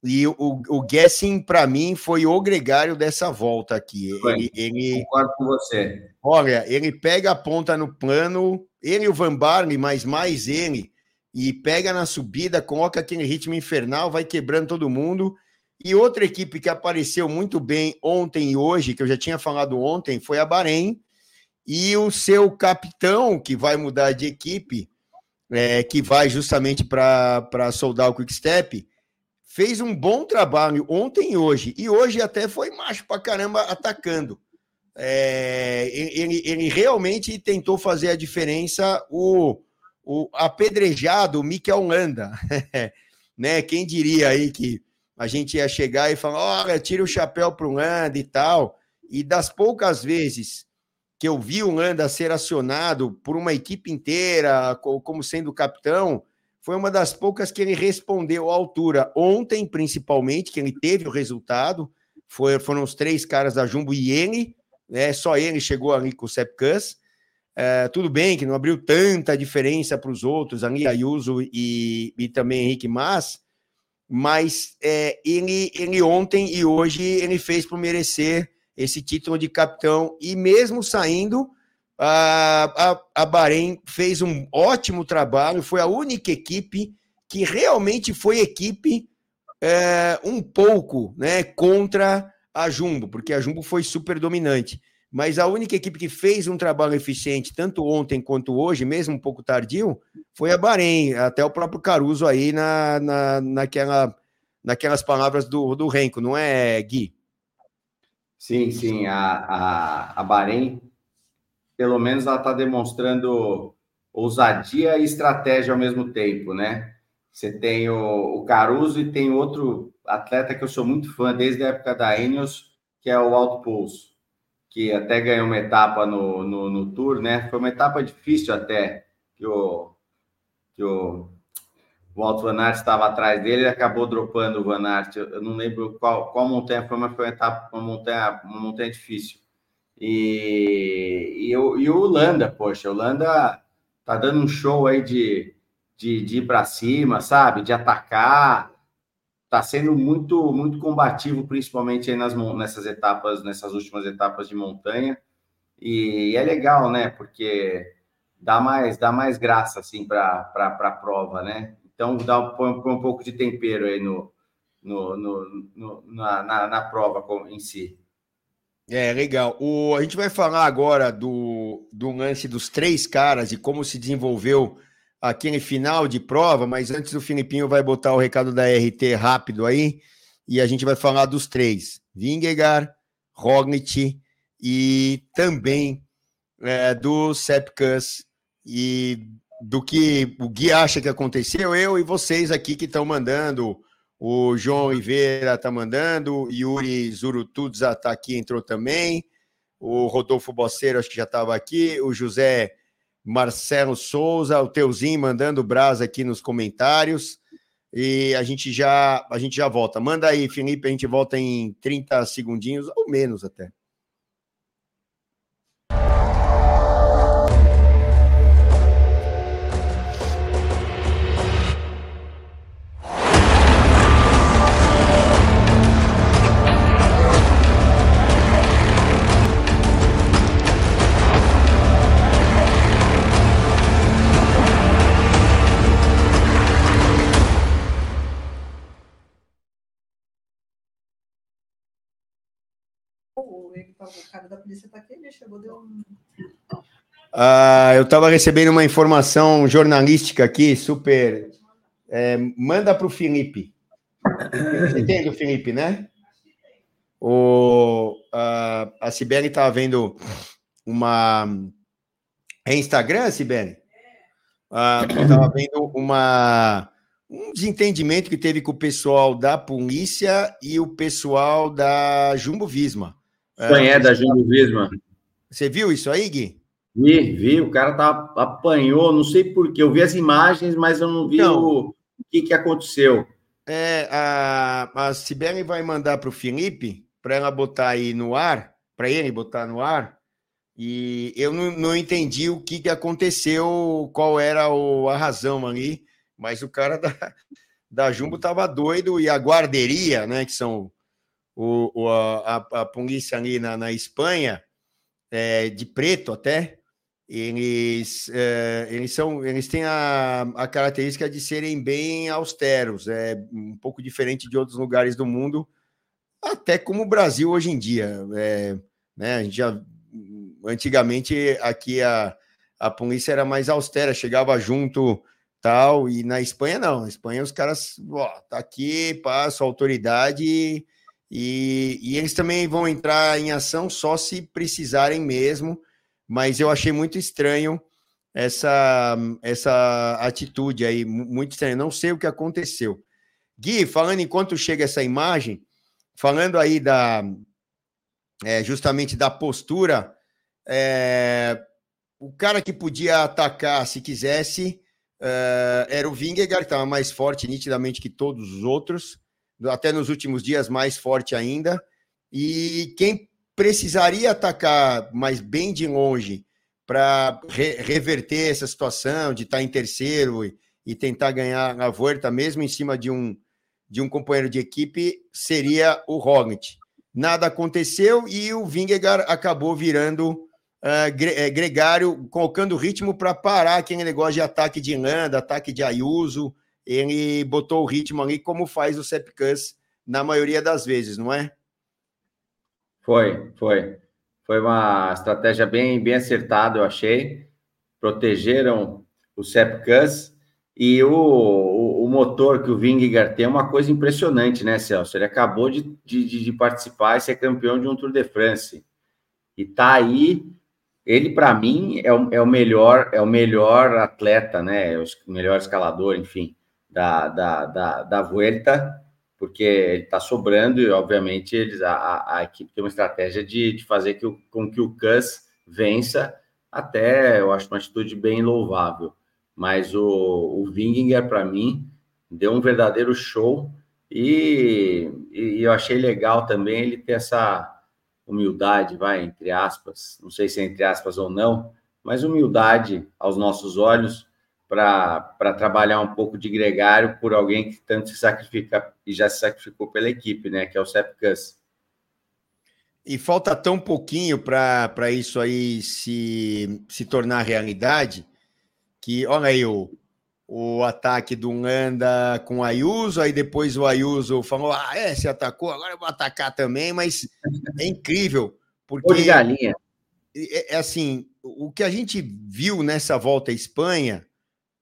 E o, o Gessing, para mim, foi o gregário dessa volta aqui. Ele, ele, Concordo com você. Olha, ele pega a ponta no plano, ele e o Van Barley, mas mais ele, e pega na subida, coloca aquele ritmo infernal, vai quebrando todo mundo. E outra equipe que apareceu muito bem ontem e hoje, que eu já tinha falado ontem, foi a Bahrein. E o seu capitão, que vai mudar de equipe, é, que vai justamente para soldar o Quick Step, fez um bom trabalho ontem e hoje. E hoje até foi macho para caramba atacando. É, ele, ele realmente tentou fazer a diferença. O, o apedrejado Mikel Landa, né? Quem diria aí que a gente ia chegar e falar: olha, tira o chapéu para o Landa e tal. E das poucas vezes que eu vi o Landa ser acionado por uma equipe inteira, como sendo capitão, foi uma das poucas que ele respondeu à altura. Ontem, principalmente, que ele teve o resultado, foi, foram os três caras da Jumbo e ele, né, só ele chegou ali com o Sepkus. É, tudo bem que não abriu tanta diferença para os outros, ali Ayuso e, e também Henrique Mas, mas é, ele, ele ontem e hoje ele fez por merecer esse título de capitão e mesmo saindo a, a, a Bahrein fez um ótimo trabalho, foi a única equipe que realmente foi equipe é, um pouco né, contra a Jumbo, porque a Jumbo foi super dominante. Mas a única equipe que fez um trabalho eficiente, tanto ontem quanto hoje, mesmo um pouco tardio, foi a Bahrein, até o próprio Caruso aí na, na, naquela, naquelas palavras do, do Renko, não é, Gui? Sim, sim, a, a, a Bahrein, pelo menos ela está demonstrando ousadia e estratégia ao mesmo tempo, né? Você tem o, o, Caruso e tem outro atleta que eu sou muito fã desde a época da Enios, que é o Alto Pulso, que até ganhou uma etapa no, no, no Tour, né? Foi uma etapa difícil até, que o, que o, o Alto Van Aert estava atrás dele e acabou dropando o Van Aert. Eu não lembro qual, qual montanha foi, mas foi uma, etapa, uma, montanha, uma montanha difícil. E, e, o, e o Landa, poxa, o Landa tá dando um show aí de, de, de ir para cima, sabe? De atacar. Tá sendo muito, muito combativo, principalmente aí nas, nessas etapas, nessas últimas etapas de montanha. E, e é legal, né? Porque dá mais, dá mais graça assim para a prova, né? Então dá põe, põe, um pouco de tempero aí no, no, no, no na, na, na, prova em si. É, legal. O, a gente vai falar agora do, do lance dos três caras e como se desenvolveu aquele final de prova, mas antes o Filipinho vai botar o recado da RT rápido aí e a gente vai falar dos três: Vingegaard, Roglic e também é, do Sepkus e do que o Gui acha que aconteceu, eu e vocês aqui que estão mandando. O João Oliveira está mandando, Yuri Zurutudza está aqui, entrou também. O Rodolfo Boceiro, acho que já estava aqui. O José Marcelo Souza, o Teuzinho mandando brasa aqui nos comentários. E a gente já a gente já volta. Manda aí, Felipe, a gente volta em 30 segundinhos ou menos até. Cara da polícia está aqui, ele chegou, deu um. Ah, eu estava recebendo uma informação jornalística aqui, super. É, manda para o Felipe. Você entende Felipe, né? O, a, a Sibeli estava vendo uma. É Instagram, Sibeli? Ah, estava vendo uma, um desentendimento que teve com o pessoal da polícia e o pessoal da Jumbo Visma. Quem é, é da Jumbo Visma? Você viu isso aí, Gui? Vi, vi. O cara tá, apanhou, não sei porquê. Eu vi as imagens, mas eu não vi não. o, o que, que aconteceu. É, a, a Sibeli vai mandar para o Felipe, para ela botar aí no ar, para ele botar no ar, e eu não, não entendi o que, que aconteceu, qual era o, a razão ali, mas o cara da, da Jumbo estava doido e a guarderia, né, que são o, o a, a, polícia ali na, na Espanha, é, de preto até, eles, é, eles são eles têm a, a característica de serem bem austeros, é um pouco diferente de outros lugares do mundo, até como o Brasil hoje em dia. É, né, a gente já antigamente aqui a, a polícia era mais austera, chegava junto tal, e na Espanha não. Na Espanha os caras, ó, tá aqui, passa autoridade e, e eles também vão entrar em ação só se precisarem mesmo, mas eu achei muito estranho essa, essa atitude aí, muito estranho. Não sei o que aconteceu. Gui, falando enquanto chega essa imagem, falando aí da é, justamente da postura é, o cara que podia atacar se quisesse é, era o Vingegaard, que estava mais forte nitidamente que todos os outros, até nos últimos dias mais forte ainda. E quem precisaria atacar, mas bem de longe, para re reverter essa situação de estar tá em terceiro e, e tentar ganhar a volta, mesmo em cima de um, de um companheiro de equipe, seria o Roglic. Nada aconteceu e o Vingegaard acabou virando uh, Gregário colocando ritmo para parar aquele negócio de ataque de Landa, ataque de Ayuso. Ele botou o ritmo ali, como faz o Sepkus na maioria das vezes, não é? Foi, foi. Foi uma estratégia bem, bem acertada, eu achei. Protegeram o Sepkus e o, o, o, motor que o Vingegaard tem é uma coisa impressionante, né, Celso? Ele acabou de, de, de participar e ser campeão de um Tour de France. E tá aí ele para mim é o, é o melhor é o melhor atleta, né? O melhor escalador, enfim, da da, da, da Vuelta, porque ele está sobrando e obviamente eles a, a, equipe tem uma estratégia de, de fazer que com que o Cus vença. Até eu acho uma atitude bem louvável. Mas o, o Vinginger, para mim, deu um verdadeiro show e, e eu achei legal também ele ter essa humildade, vai, entre aspas, não sei se é entre aspas ou não, mas humildade aos nossos olhos para trabalhar um pouco de gregário por alguém que tanto se sacrifica e já se sacrificou pela equipe, né? Que é o Sepkus. E falta tão pouquinho para isso aí se, se tornar realidade que, olha aí, o, o ataque do Landa com o Ayuso, aí depois o Ayuso falou: ah, é, se atacou, agora eu vou atacar também, mas é incrível, porque. de galinha. É, é, assim, o que a gente viu nessa volta à Espanha,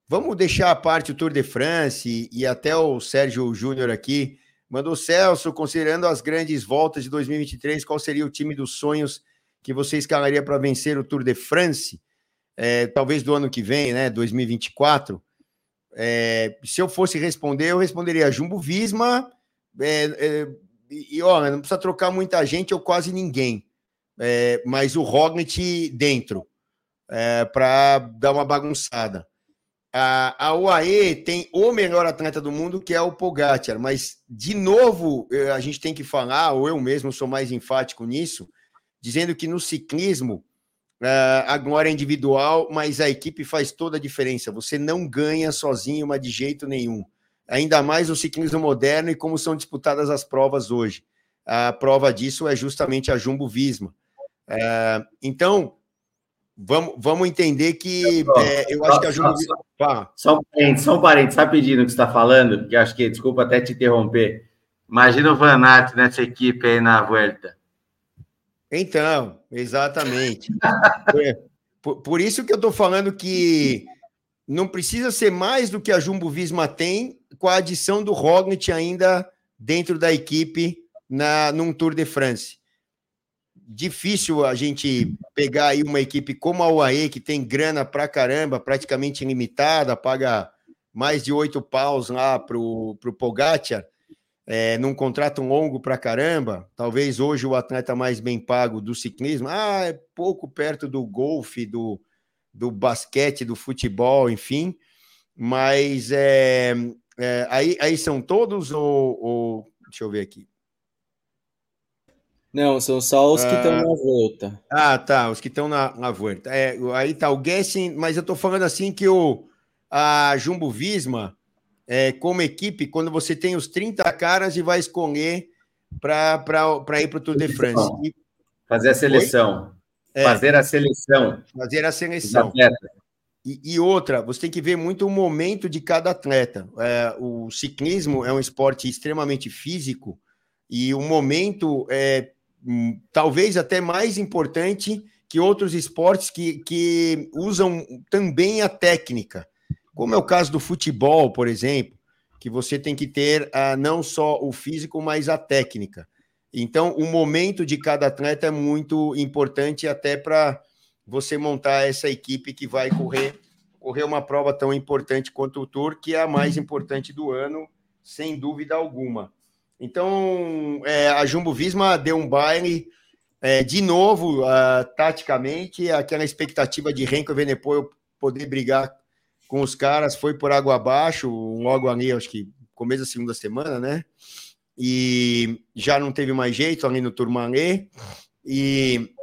vamos deixar a parte o Tour de France e, até o Sérgio Júnior aqui. Mandou Celso, considerando as grandes voltas de 2023, qual seria o time dos sonhos que você escalaria para vencer o Tour de France? É, talvez do ano que vem, né? 2024. É, se eu fosse responder, eu responderia Jumbo Visma. É, e olha, não precisa trocar muita gente ou quase ninguém. Mas o Roglic dentro para dar uma bagunçada. A, a UAE tem o melhor atleta do mundo, que é o Pogacar, mas de novo a gente tem que falar, ou eu mesmo sou mais enfático nisso, dizendo que no ciclismo Uh, a glória é individual, mas a equipe faz toda a diferença. Você não ganha sozinho, mas de jeito nenhum. Ainda mais o ciclismo moderno e como são disputadas as provas hoje. A prova disso é justamente a Jumbo Visma. Uh, então, vamos, vamos entender que é, eu acho que a Jumbo Visma. Só um parênteses, só um parênteses, rapidinho no que você está falando, que acho que, desculpa até te interromper. Imagina o Van Aert nessa equipe aí na Vuelta. Então, exatamente. por, por, isso que eu estou falando que não precisa ser mais do que a Jumbo Visma tem com a adição do Roglic ainda dentro da equipe na num Tour de France. Difícil a gente pegar aí uma equipe como a UAE, que tem grana pra caramba, praticamente ilimitada, paga mais de oito paus lá pro, pro Pogacar, é, num contrato longo pra caramba. Talvez hoje o atleta mais bem pago do ciclismo, ah, é pouco perto do golfe, do, do basquete, do futebol, enfim. Mas é, é, aí, aí são todos ou, ou Deixa eu ver aqui. Não, são só os que estão ah, na volta. Ah, tá, os que estão na, na volta. É, aí tá o Guessing, mas eu tô falando assim que o, a Jumbo Visma, é, como equipe, quando você tem os 30 caras e vai escolher para ir para o Tour de France. E... Fazer a seleção. É, fazer a seleção. Fazer a seleção. E, e, outra, você tem que ver muito o momento de cada atleta. É, o ciclismo é um esporte extremamente físico e o momento é talvez até mais importante que outros esportes que, que usam também a técnica, como é o caso do futebol, por exemplo, que você tem que ter ah, não só o físico, mas a técnica. Então, o momento de cada atleta é muito importante até para você montar essa equipe que vai correr correr uma prova tão importante quanto o Tour, que é a mais importante do ano, sem dúvida alguma. Então, é, a Jumbo Visma deu um baile é, de novo, uh, taticamente, aquela expectativa de Renko Venepoel poder brigar com os caras foi por água abaixo, logo ali, acho que começo da segunda semana, né? E já não teve mais jeito ali no Tourmalet. E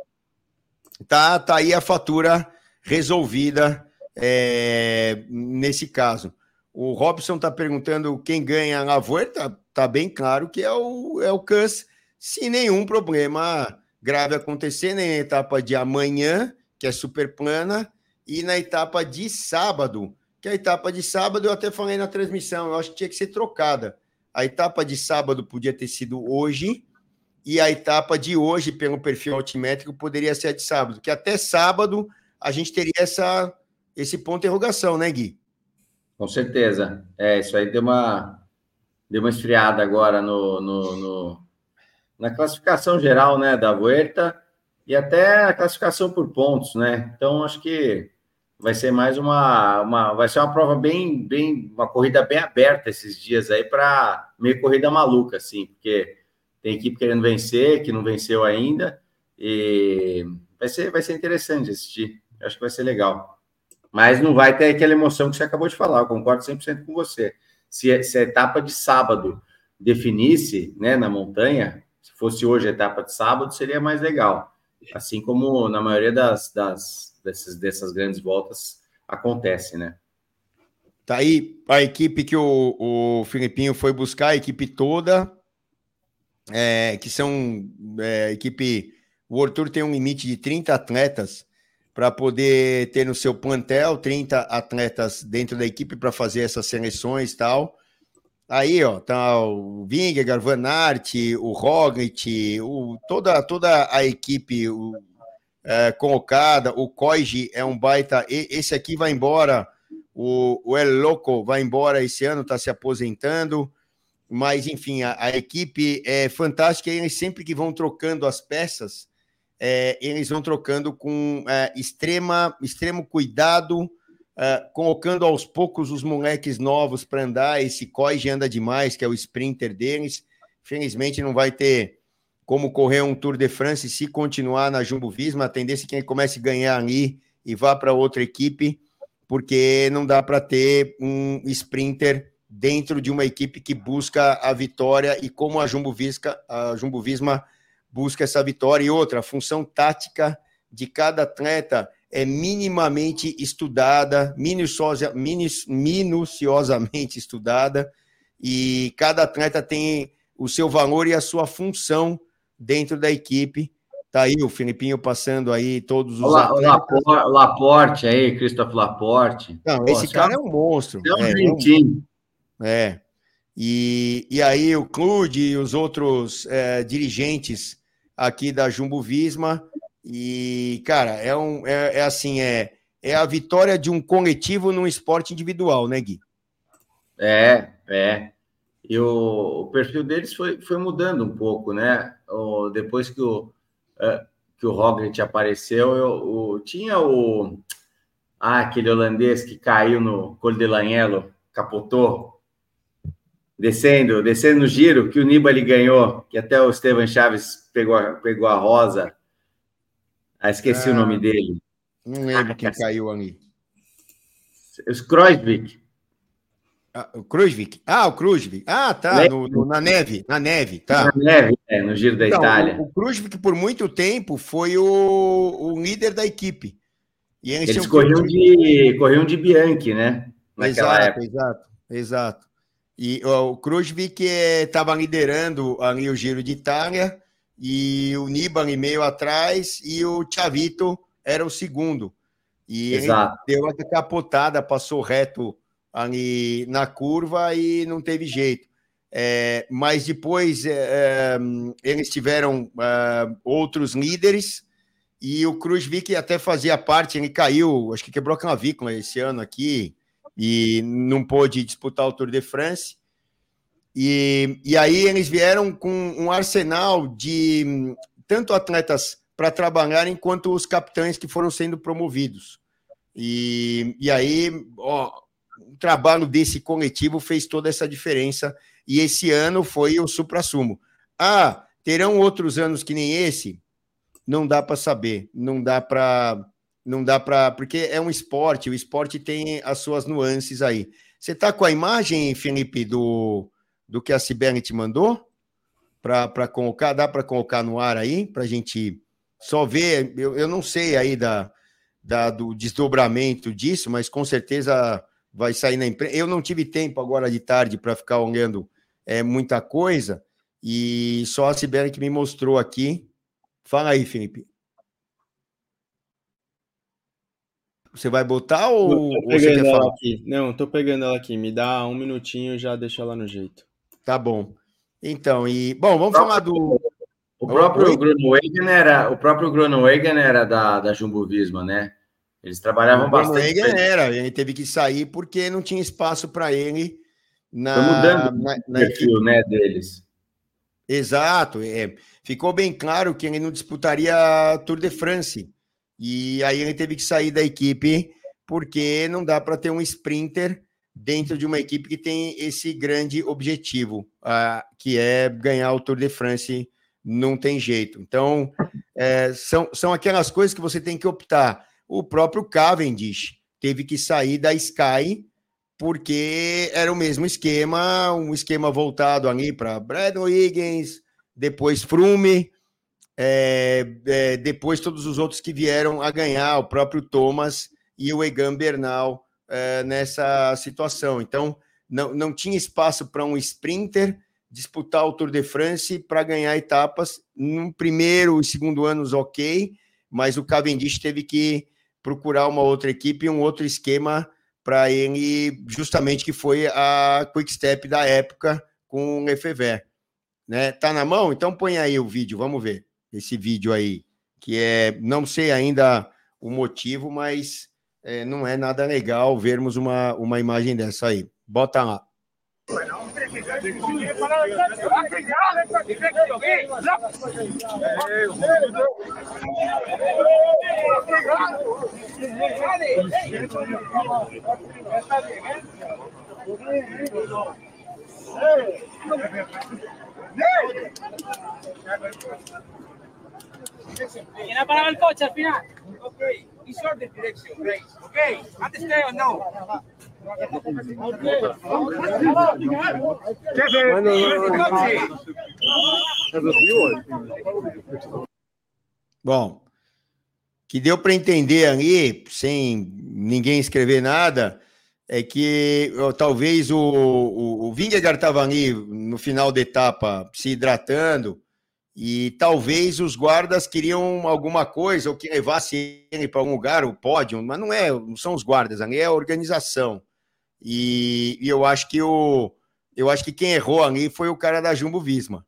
tá, tá aí a fatura resolvida é, nesse caso. O Robson está perguntando quem ganha a Volta, está bem claro que é o, é o Cus, se nenhum problema grave acontecer nem na etapa de amanhã, que é super plana, e na etapa de sábado, que a etapa de sábado eu até falei na transmissão, eu acho que tinha que ser trocada. A etapa de sábado podia ter sido hoje, e a etapa de hoje, pelo perfil altimétrico, poderia ser a de sábado, que até sábado a gente teria essa esse ponto de interrogação, né, Gui? Com certeza. É, isso aí deu uma, deu uma esfriada agora no, no, no na classificação geral, né, da Vuelta e até a classificação por pontos, né? Então, acho que vai ser mais uma, uma vai ser uma prova bem, bem, uma corrida bem aberta esses dias aí para meio corrida maluca, assim, porque tem equipe querendo vencer, que não venceu ainda, e vai ser, vai ser interessante assistir. Acho que vai ser legal mas não vai ter aquela emoção que você acabou de falar, eu concordo 100% com você. Se, se a etapa de sábado definisse, né, na montanha, se fosse hoje a etapa de sábado, seria mais legal. Assim como na maioria das, das dessas, dessas grandes voltas acontece, né? Tá aí a equipe que o, o Filipinho foi buscar, a equipe toda, é, que são é, equipe. O World tem um limite de 30 atletas para poder ter no seu plantel 30 atletas dentro da equipe para fazer essas seleções e tal. Aí, ó, tá o Vingegaard, Van Aert, o Roglic, o, toda, toda a equipe o, é, colocada, o Koigi é um baita, esse aqui vai embora, o, o El Loco vai embora esse ano, está se aposentando, mas enfim, a, a, equipe é fantástica e eles sempre que vão trocando as peças, é, eles vão trocando com é, extrema, extremo cuidado, é, colocando aos poucos os moleques novos para andar. Esse Coige anda demais, que é o sprinter deles. Felizmente não vai ter como correr um Tour de France se continuar na Jumbo Visma. A tendência é que ele comece a ganhar ali e vá para outra equipe, porque não dá para ter um sprinter dentro de uma equipe que busca a vitória e como a Jumbo, Visca, a Jumbo Visma busca essa vitória. E outra, a função tática de cada atleta é minimamente estudada, minuciosa, minuciosamente estudada, e cada atleta tem o seu valor e a sua função dentro da equipe. Tá aí o Filipinho passando aí todos os. Olá, o Laporte aí, Christophe Laporte. Não, Pô, esse cara é um monstro. É um é, é. E, e aí o Clude e os outros é, dirigentes aqui da Jumbo Visma. E, cara, é, um, é, é assim, é, é a vitória de um coletivo num esporte individual, né, Gui? É, é. E o, o perfil deles foi, foi mudando um pouco, né? O, depois que o, é, que o Roglic apareceu, eu, o, tinha o... Ah, aquele holandês que caiu no Col de Lanhelo, capotou, descendo, descendo no giro, que o Nibali ganhou, que até o Esteban Chaves pegou, pegou a rosa. Ah, esqueci ah, o nome dele. Não lembro ah, quem caiu ali. Os Kreuzvik. Ah, o Kruzvik. Ah, o Kruzvik. Ah, tá. No, no, na neve, na neve, tá. Na neve, é, no Giro da então, Itália. O, o Kruzvik, por muito tempo, foi o, o líder da equipe. E eles, eles corriam, de, corriam de Bianchi, né? Naquela exato, época. exato, exato. E ó, o Kruzvik estava liderando ali o Giro de Itália e o Nibali meio atrás e o Chavito era o segundo. E Exato. ele deu uma capotada, passou reto ali na curva e não teve jeito. É, mas depois é eles tiveram é, outros líderes e o Cruzvik até fazia parte, ele caiu, acho que quebrou a clavícula esse ano aqui e não pôde disputar o Tour de France. E, e aí eles vieram com um arsenal de tanto atletas para trabalharem quanto os capitães que foram sendo promovidos. E, e aí, ó, o trabalho desse coletivo fez toda essa diferença. E esse ano foi o supra-sumo. Ah, terão outros anos que nem esse? Não dá para saber. Não dá para. Não dá para. Porque é um esporte, o esporte tem as suas nuances aí. Você está com a imagem, Felipe, do, do que a Sibeli te mandou para colocar, dá para colocar no ar aí, para a gente só ver. Eu, eu não sei aí da, da, do desdobramento disso, mas com certeza vai sair na imprensa. Eu não tive tempo agora de tarde para ficar olhando é, muita coisa, e só a Sibeli que me mostrou aqui. Fala aí, Felipe. Você vai botar ou, tô pegando ela aqui. Não, tô pegando ela aqui. Me dá um minutinho e já deixa ela no jeito. Tá bom. Então, e bom, vamos falar do o próprio Grunewagen era, o próprio Grunewagen era da, da Jumbo Visma, né? Eles trabalhavam o bastante. O era, ele teve que sair porque não tinha espaço para ele na, Foi mudando na, na perfil, equipe. né, deles. Exato, é, ficou bem claro que ele não disputaria a Tour de France. E aí ele teve que sair da equipe porque não dá para ter um sprinter dentro de uma equipe que tem esse grande objetivo, que é ganhar o Tour de France, não tem jeito. Então, é, são, são aquelas coisas que você tem que optar. O próprio Cavendish teve que sair da Sky porque era o mesmo esquema, um esquema voltado ali para Brandon Higgins, depois Frume, é, é, depois todos os outros que vieram a ganhar, o próprio Thomas e o Egan Bernal é, nessa situação. Então, não, não tinha espaço para um sprinter disputar o Tour de France para ganhar etapas. No primeiro e segundo anos, ok, mas o Cavendish teve que procurar uma outra equipe, um outro esquema para ele, justamente que foi a Quick Step da época com o Lefebvre. Né? Tá na mão? Então põe aí o vídeo, vamos ver esse vídeo aí, que é, não sei ainda o motivo, mas é, não é nada legal vermos uma, uma imagem dessa aí. Bota lá. ¿Quién ha parado el coche al final? Ok. It's your direction, please. Okay. Understand or no? Bom, que deu para entender ali, sem ninguém escrever nada, é que talvez o, o, o Vingegaard estava ali no final da etapa se hidratando, e talvez os guardas queriam alguma coisa, ou que levasse ele para algum lugar, o pódio, mas não é, não são os guardas, ali é a organização. E, e, eu acho que o eu acho que quem errou ali foi o cara da Jumbo Visma.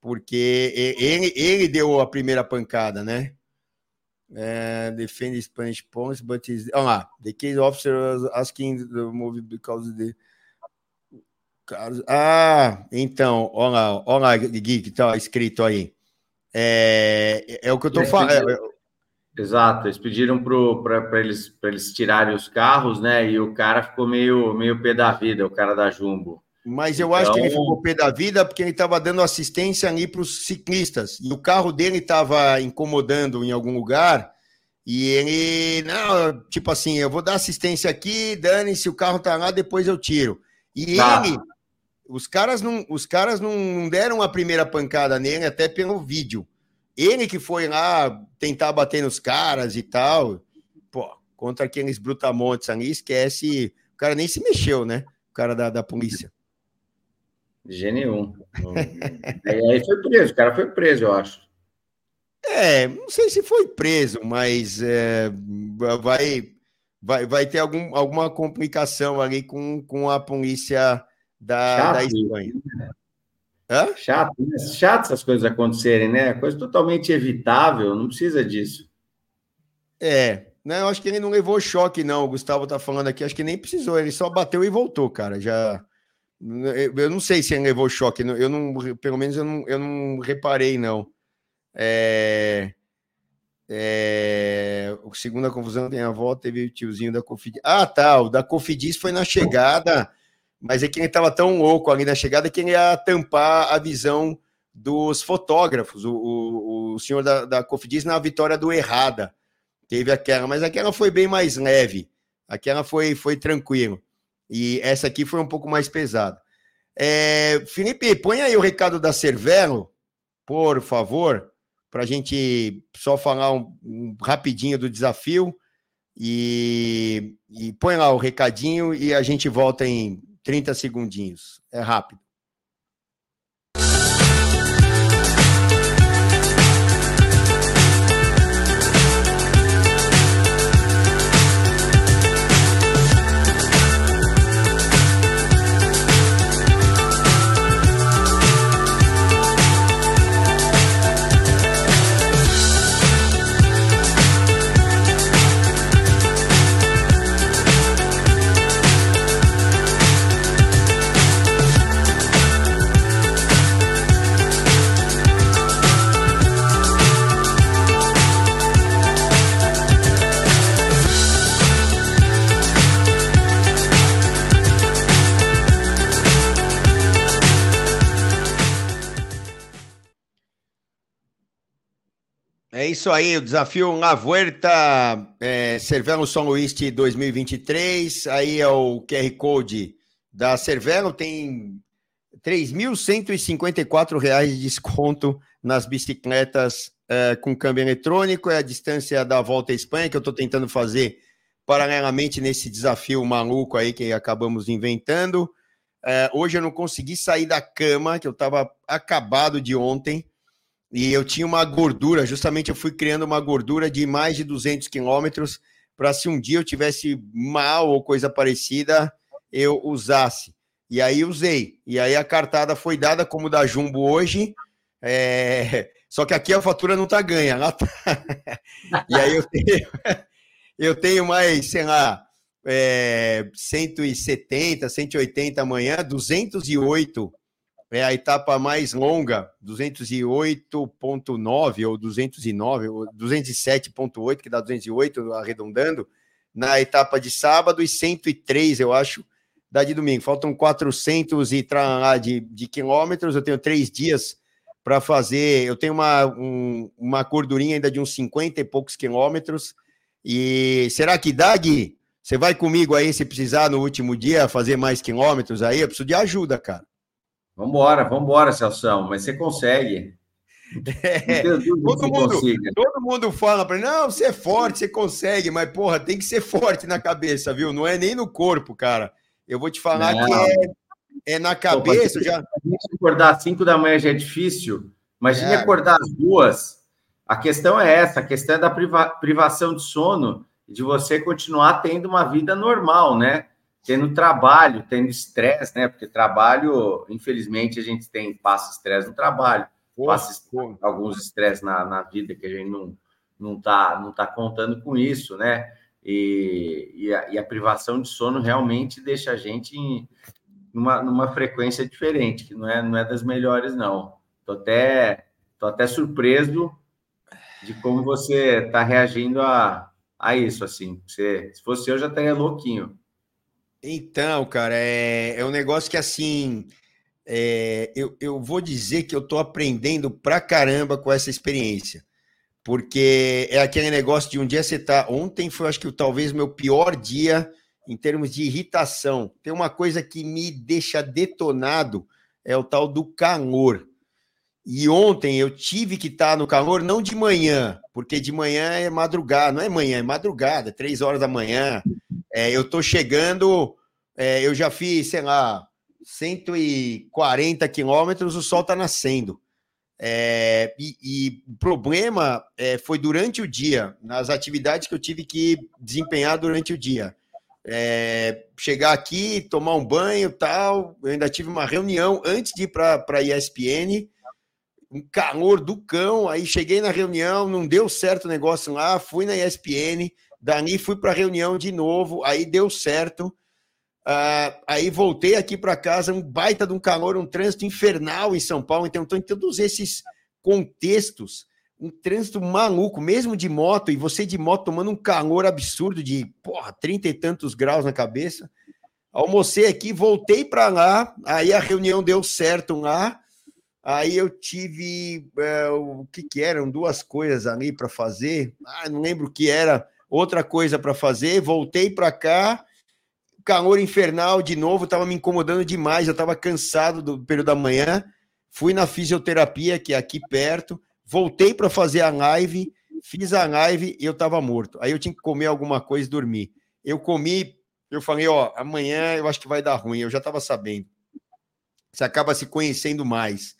porque ele, ele deu a primeira pancada, né? É, defend Spanish points, but is. Olha lá, the case officer asking the movie because the. Ah, então, olha lá, olha lá, Gui, que tá escrito aí. É, é o que eu tô falando. É, Exato, eles pediram para eles, eles tirarem os carros, né? E o cara ficou meio, meio pé da vida, o cara da Jumbo. Mas eu então... acho que ele então ficou pé da vida porque ele estava dando assistência ali para os ciclistas. E o carro dele estava incomodando em algum lugar. E ele, não, tipo assim, eu vou dar assistência aqui, dane-se, o carro tá lá, depois eu tiro. E tá. ele, os caras não, os caras não deram a primeira pancada nele, até pelo vídeo. Ele que foi lá tentar bater nos caras e tal, pô, contra aqueles brutamontes ali, esquece, o cara nem se mexeu, né? O cara da, da polícia. De nenhum. aí foi preso, o cara foi preso, eu acho. É, não sei se foi preso, mas é, vai, vai, vai ter algum, alguma complicação ali com, com a polícia da, Chato, da Espanha. Né? Hã? Chato, né? chato essas coisas acontecerem, né? Coisa totalmente evitável, não precisa disso. É, não, eu acho que ele não levou choque, não. O Gustavo tá falando aqui, acho que nem precisou, ele só bateu e voltou, cara. Já eu não sei se ele levou choque, eu não, pelo menos eu não, eu não reparei, não. É, é, o segunda confusão tem a volta, teve o tiozinho da Cofidis. Ah, tá, o da Cofidis foi na chegada, mas é que ele estava tão louco ali na chegada que ele ia tampar a visão dos fotógrafos. O, o, o senhor da, da Cofidis na vitória do Errada teve aquela, mas aquela foi bem mais leve, aquela foi, foi tranquilo. E essa aqui foi um pouco mais pesada. É, Felipe, põe aí o recado da Cervelo, por favor, para a gente só falar um, um, rapidinho do desafio. E, e põe lá o recadinho e a gente volta em 30 segundinhos. É rápido. É isso aí, o desafio La Vuelta é, Cervelo São Luís 2023. Aí é o QR Code da Cervelo, tem R$ 3.154 de desconto nas bicicletas é, com câmbio eletrônico. É a distância da Volta à Espanha que eu estou tentando fazer paralelamente nesse desafio maluco aí que acabamos inventando. É, hoje eu não consegui sair da cama, que eu estava acabado de ontem e eu tinha uma gordura, justamente eu fui criando uma gordura de mais de 200 quilômetros para se um dia eu tivesse mal ou coisa parecida, eu usasse. E aí usei. E aí a cartada foi dada como da Jumbo hoje. É... Só que aqui a fatura não tá ganha. Lá tá... e aí eu tenho, eu tenho mais, sei lá, é... 170, 180 amanhã, 208 é a etapa mais longa, 208.9 ou 209, ou 207.8, que dá 208 arredondando, na etapa de sábado e 103, eu acho, da de domingo. Faltam 400 e lá de, de quilômetros, eu tenho três dias para fazer, eu tenho uma, um, uma gordurinha ainda de uns 50 e poucos quilômetros, e será que dá, Gui? Você vai comigo aí, se precisar, no último dia, fazer mais quilômetros aí? Eu preciso de ajuda, cara. Vambora, vambora, Celso, mas você consegue. É, todo, mundo, todo mundo fala para não, você é forte, você consegue, mas porra, tem que ser forte na cabeça, viu? Não é nem no corpo, cara. Eu vou te falar não. que é, é na cabeça. Pô, já... Acordar às 5 da manhã já é difícil. Imagine é. acordar às duas. A questão é essa: a questão é da priva privação de sono e de você continuar tendo uma vida normal, né? Tendo trabalho, tendo estresse, né? Porque trabalho, infelizmente, a gente tem passa estresse no trabalho. passa alguns estresses na, na vida que a gente não não está não tá contando com isso, né? E, e, a, e, a, privação de sono realmente deixa a gente em, numa, numa frequência diferente, que não é, não é das melhores, não. Tô até, tô até surpreso de como você está reagindo a, a isso, assim. Você, se fosse eu, já estaria louquinho. Então, cara, é, é um negócio que, assim, é, eu, eu vou dizer que eu tô aprendendo pra caramba com essa experiência. Porque é aquele negócio de um dia você tá. Ontem foi, acho que, talvez meu pior dia em termos de irritação. Tem uma coisa que me deixa detonado, é o tal do calor. E ontem eu tive que estar no calor, não de manhã, porque de manhã é madrugada, não é manhã, é madrugada, três horas da manhã. É, eu tô chegando, é, eu já fiz, sei lá, 140 quilômetros, o sol tá nascendo. É, e, e, o problema é, foi durante o dia, nas atividades que eu tive que desempenhar durante o dia. É, chegar aqui, tomar um banho tal. Eu ainda tive uma reunião antes de ir para a ESPN, um calor do cão. Aí cheguei na reunião, não deu certo o negócio lá, fui na ESPN, dali fui para a reunião de novo, aí deu certo. Uh, aí voltei aqui para casa, um baita de um calor, um trânsito infernal em São Paulo. Então, em todos esses contextos, um trânsito maluco, mesmo de moto, e você de moto tomando um calor absurdo de, porra, trinta e tantos graus na cabeça. Almocei aqui, voltei para lá, aí a reunião deu certo lá. Aí eu tive é, o que que eram duas coisas ali para fazer. Ah, não lembro o que era. Outra coisa para fazer. Voltei para cá. Calor infernal de novo, estava me incomodando demais. Eu estava cansado do período da manhã. Fui na fisioterapia que é aqui perto Voltei para fazer a live, fiz a live e eu estava morto. Aí eu tinha que comer alguma coisa e dormir. Eu comi, eu falei, ó, amanhã eu acho que vai dar ruim. Eu já estava sabendo. Você acaba se conhecendo mais.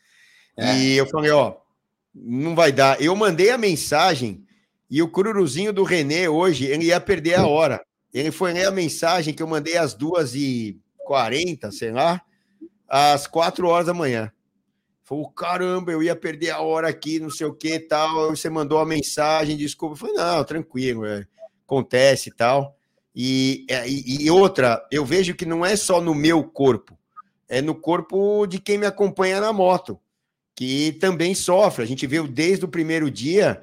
É. E eu falei, ó, não vai dar. Eu mandei a mensagem e o cururuzinho do Renê hoje, ele ia perder a hora. Ele foi ler a mensagem que eu mandei às duas e quarenta, sei lá, às quatro horas da manhã. Falou, caramba, eu ia perder a hora aqui, não sei o que tal. Você mandou a mensagem, desculpa. Eu falei, não, tranquilo, é, acontece e tal. É, e, e outra, eu vejo que não é só no meu corpo, é no corpo de quem me acompanha na moto, que também sofre. A gente viu desde o primeiro dia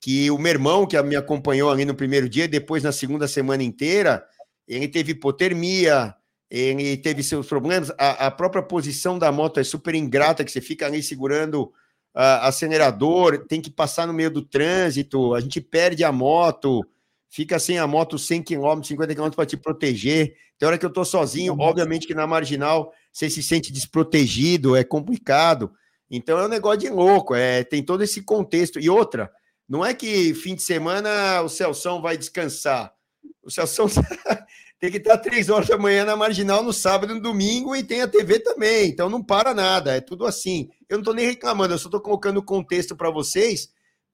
que o meu irmão, que me acompanhou ali no primeiro dia, depois na segunda semana inteira, ele teve hipotermia, ele teve seus problemas. A, a, própria posição da moto é super ingrata, que você fica ali segurando uh, acelerador, tem que passar no meio do trânsito, a gente perde a moto, fica sem a moto 100 km, 50 km para te proteger. Tem hora que eu estou sozinho, obviamente que na marginal você se sente desprotegido, é complicado. Então é um negócio de louco, é, tem todo esse contexto. E outra, não é que fim de semana o Celção vai descansar. O Celção tem que estar três horas da manhã na marginal no sábado e no domingo e tem a TV também. Então não para nada, é tudo assim. Eu não estou nem reclamando, eu só estou colocando contexto para vocês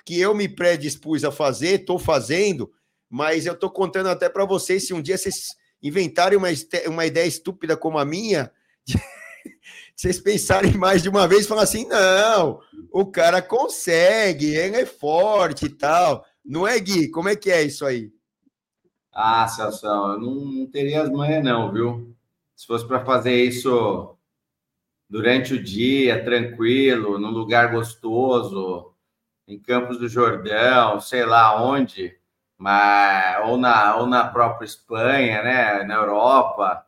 que eu me predispus a fazer, estou fazendo, mas eu estou contando até para vocês se um dia vocês inventarem uma, uma ideia estúpida como a minha, de, vocês pensarem mais de uma vez e falar assim: não, o cara consegue, ele é forte e tal. Não é, Gui? Como é que é isso aí? Ah, Celso, eu não, não teria as manhas, não, viu? Se fosse para fazer isso durante o dia, tranquilo, num lugar gostoso, em Campos do Jordão, sei lá onde, mas ou na, ou na própria Espanha, né? Na Europa.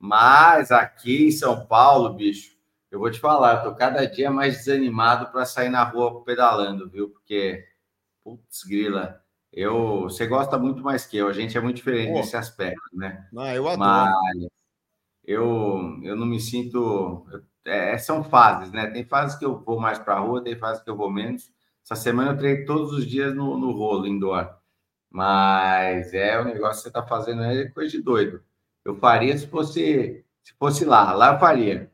Mas aqui em São Paulo, bicho, eu vou te falar, eu tô cada dia mais desanimado para sair na rua pedalando, viu? Porque, putz, grila, eu, você gosta muito mais que eu, a gente é muito diferente Pô. nesse aspecto, né? Não, eu adoro. Mas eu, eu não me sinto. É, são fases, né? Tem fases que eu vou mais para a rua, tem fases que eu vou menos. Essa semana eu treino todos os dias no, no rolo indoor. Mas é o negócio que você está fazendo é coisa de doido. Eu faria se fosse, se fosse lá, lá eu faria.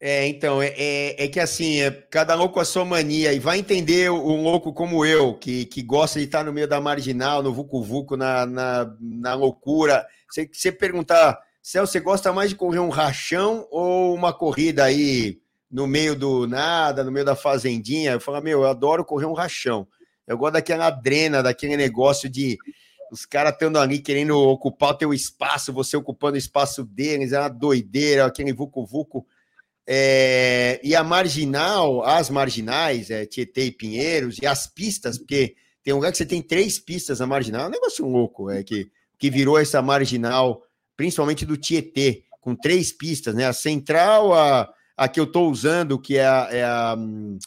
É, então, é, é, é, que assim, é, cada louco a sua mania, e vai entender um louco como eu, que, que gosta de estar no meio da marginal, no Vucu Vucu, na, na, na loucura. Você, você perguntar, Céu, você gosta mais de correr um rachão ou uma corrida aí no meio do nada, no meio da fazendinha. Eu falo, meu, eu adoro correr um rachão. Eu gosto daquela adrena, daquele negócio de os caras estando ali querendo ocupar o teu espaço, você ocupando o espaço deles, é uma doideira, aquele vucu-vucu. É, e a marginal, as marginais, é, Tietê e Pinheiros, e as pistas, porque tem um lugar que você tem três pistas na marginal, é um negócio louco, é que, que virou essa marginal, principalmente do Tietê, com três pistas, né? A central, a, a que eu estou usando, que é a, é a, a hum,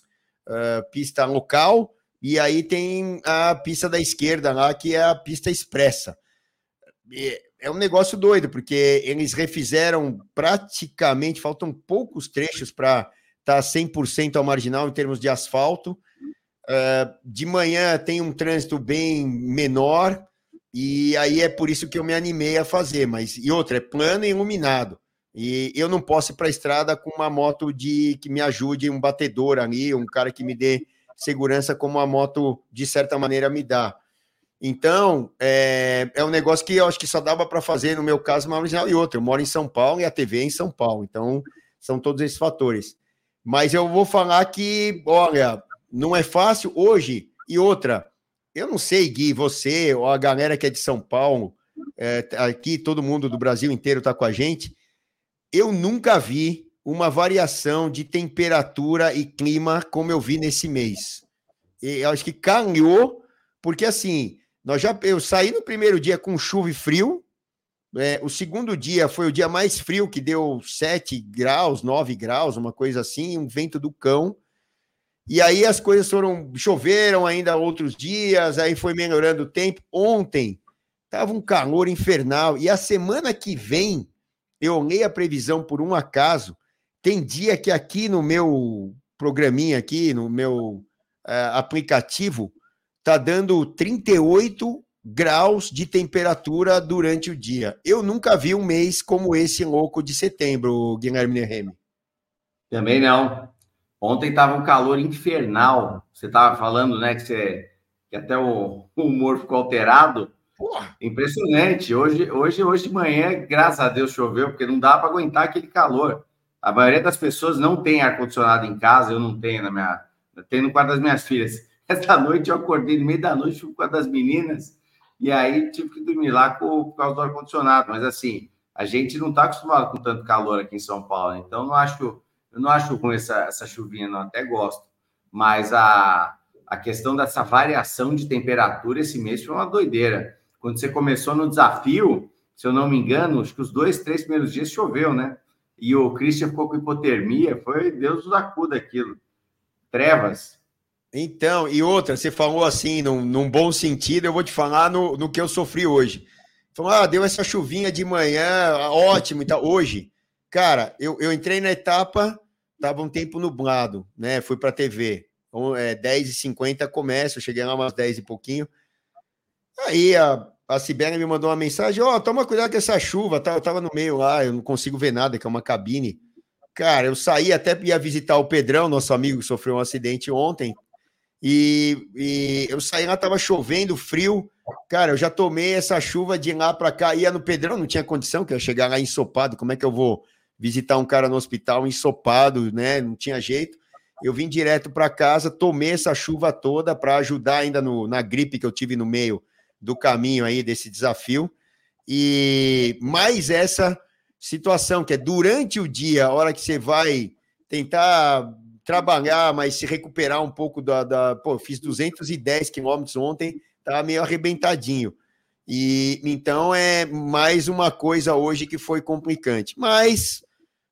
pista local, e aí tem a pista da esquerda lá, que é a pista expressa. É um negócio doido, porque eles refizeram praticamente, faltam poucos trechos para estar tá 100% ao marginal em termos de asfalto. Uh, de manhã tem um trânsito bem menor, e aí é por isso que eu me animei a fazer. Mas e outra, é plano e iluminado. E eu não posso ir para a estrada com uma moto de que me ajude, um batedor ali, um cara que me dê segurança como a moto, de certa maneira, me dá. Então, é, é um negócio que eu acho que só dava para fazer, no meu caso, uma original e outra. Eu moro em São Paulo e a TV é em São Paulo. Então, são todos esses fatores. Mas eu vou falar que, olha, não é fácil hoje. E outra, eu não sei, Gui, você ou a galera que é de São Paulo, é, aqui todo mundo do Brasil inteiro está com a gente. Eu nunca vi uma variação de temperatura e clima como eu vi nesse mês. E eu acho que calhou, porque assim, nós já eu saí no primeiro dia com chuva e frio. É, o segundo dia foi o dia mais frio, que deu 7 graus, 9 graus, uma coisa assim, um vento do cão. E aí as coisas foram, choveram ainda outros dias, aí foi melhorando o tempo. Ontem tava um calor infernal. E a semana que vem, eu olhei a previsão por um acaso, tem dia que aqui no meu programinha, aqui no meu uh, aplicativo, tá dando 38 graus de temperatura durante o dia. Eu nunca vi um mês como esse louco de setembro, Guilherme Nehemi. Também não. Ontem estava um calor infernal. Você estava falando, né, que, você, que até o, o humor ficou alterado. Porra. Impressionante. Hoje, hoje, hoje de manhã, graças a Deus choveu, porque não dá para aguentar aquele calor. A maioria das pessoas não tem ar-condicionado em casa, eu não tenho na minha. Eu tenho no quarto das minhas filhas. Esta noite eu acordei no meio da noite com a das meninas, e aí tive que dormir lá com, por causa do ar-condicionado. Mas assim, a gente não está acostumado com tanto calor aqui em São Paulo, então não acho, eu não acho com essa, essa chuvinha, não, até gosto. Mas a, a questão dessa variação de temperatura esse mês foi uma doideira. Quando você começou no desafio, se eu não me engano, acho que os dois, três primeiros dias choveu, né? E o Christian ficou com hipotermia, foi Deus do acuda aquilo. Trevas. Então, e outra, você falou assim, num, num, bom sentido, eu vou te falar no, no que eu sofri hoje. Falou, ah, deu essa chuvinha de manhã, ótimo e tal. Hoje, cara, eu, eu entrei na etapa, tava um tempo nublado, né? Fui pra TV. Então, é, 10h50 começa, eu cheguei lá umas 10 e pouquinho. Aí a, a Sibéria me mandou uma mensagem: Ó, oh, toma cuidado com essa chuva, tá? Eu tava no meio lá, eu não consigo ver nada, que é uma cabine. Cara, eu saí até ia visitar o Pedrão, nosso amigo que sofreu um acidente ontem. E, e eu saí lá, tava chovendo, frio. Cara, eu já tomei essa chuva de lá para cá. Ia no Pedrão, não tinha condição, que eu ia chegar lá ensopado. Como é que eu vou visitar um cara no hospital ensopado, né? Não tinha jeito. Eu vim direto para casa, tomei essa chuva toda para ajudar ainda no, na gripe que eu tive no meio do caminho aí desse desafio. E mais essa situação, que é durante o dia, a hora que você vai tentar trabalhar, mas se recuperar um pouco da. da pô, fiz 210 quilômetros ontem, tá meio arrebentadinho. E então é mais uma coisa hoje que foi complicante. Mas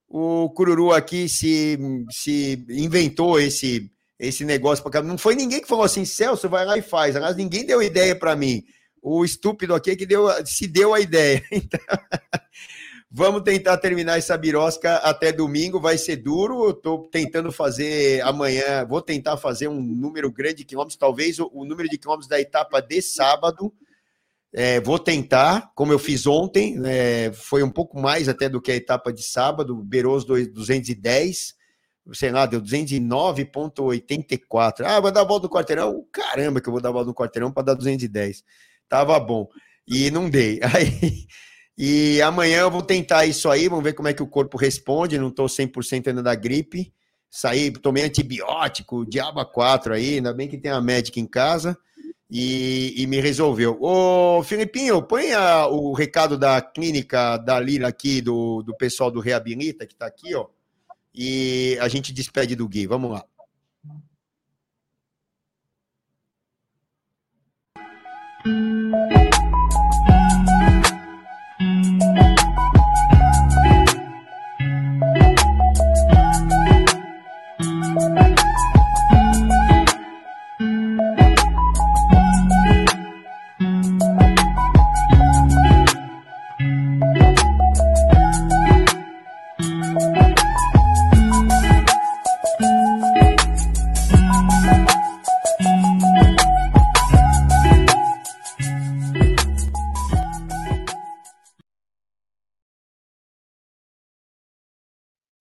o Cururu aqui se, se inventou esse esse negócio para Não foi ninguém que falou assim, Celso, vai lá e faz. Aliás, ninguém deu ideia para mim o estúpido aqui que deu, se deu a ideia. Então, vamos tentar terminar essa birosca até domingo, vai ser duro. Estou tentando fazer amanhã, vou tentar fazer um número grande de quilômetros, talvez o, o número de quilômetros da etapa de sábado. É, vou tentar, como eu fiz ontem, é, foi um pouco mais até do que a etapa de sábado, beirou os 210, sei lá, deu 209,84. Ah, vou dar a volta no quarteirão? Caramba, que eu vou dar a volta no quarteirão para dar 210 tava bom. E não dei. Aí, e amanhã eu vou tentar isso aí, vamos ver como é que o corpo responde. Não estou 100% ainda da gripe, saí, tomei antibiótico, diabo 4 aí, ainda bem que tem a médica em casa e, e me resolveu. Ô, Filipinho, põe a, o recado da clínica da Lira aqui, do, do pessoal do Reabilita, que está aqui, ó, e a gente despede do Gui. Vamos lá. Música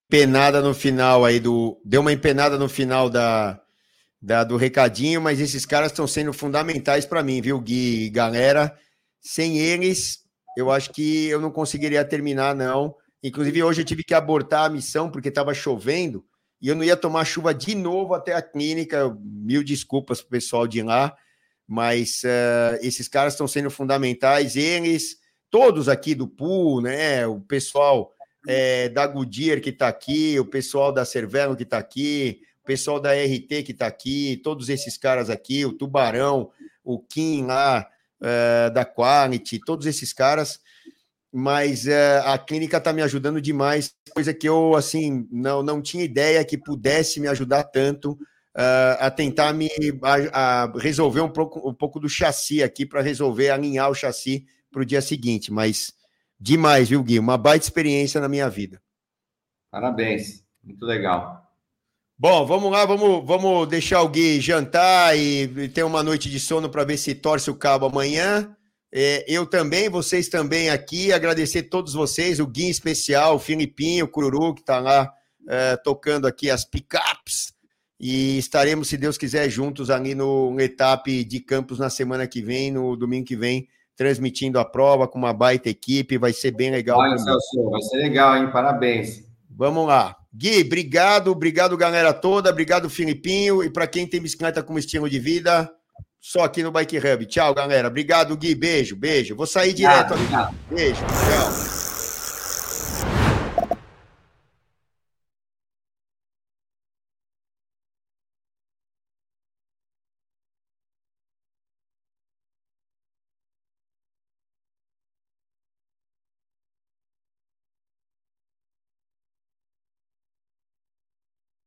empenada no final aí do. Deu uma empenada no final da, da do recadinho, mas esses caras estão sendo fundamentais para mim, viu, Gui? Galera, sem eles, eu acho que eu não conseguiria terminar, não. Inclusive, hoje eu tive que abortar a missão porque estava chovendo e eu não ia tomar chuva de novo até a clínica. Mil desculpas para o pessoal de lá, mas uh, esses caras estão sendo fundamentais. Eles, todos aqui do pool, né? O pessoal é, da Goodyear que está aqui, o pessoal da Cervelo que está aqui, o pessoal da RT que está aqui, todos esses caras aqui, o Tubarão, o Kim lá é, da Quality, todos esses caras. Mas é, a clínica está me ajudando demais, coisa que eu assim não, não tinha ideia que pudesse me ajudar tanto uh, a tentar me a, a resolver um pouco, um pouco do chassi aqui para resolver alinhar o chassi para o dia seguinte. Mas Demais, viu, Gui? Uma baita experiência na minha vida. Parabéns, muito legal. Bom, vamos lá, vamos, vamos deixar o Gui jantar e ter uma noite de sono para ver se torce o cabo amanhã. É, eu também, vocês também aqui, agradecer a todos vocês, o Gui em especial, o Filipinho, o Cururu, que está lá é, tocando aqui as pickups. E estaremos, se Deus quiser, juntos ali no etapa de Campos na semana que vem, no domingo que vem, transmitindo a prova com uma baita equipe, vai ser bem legal. Vai, Celso, vai ser legal, hein? Parabéns. Vamos lá. Gui, obrigado, obrigado, galera toda, obrigado, Filipinho, e para quem tem bicicleta como estilo de vida, só aqui no Bike Hub. Tchau, galera. Obrigado, Gui. Beijo, beijo. Vou sair direto. Obrigado, Beijo, tchau.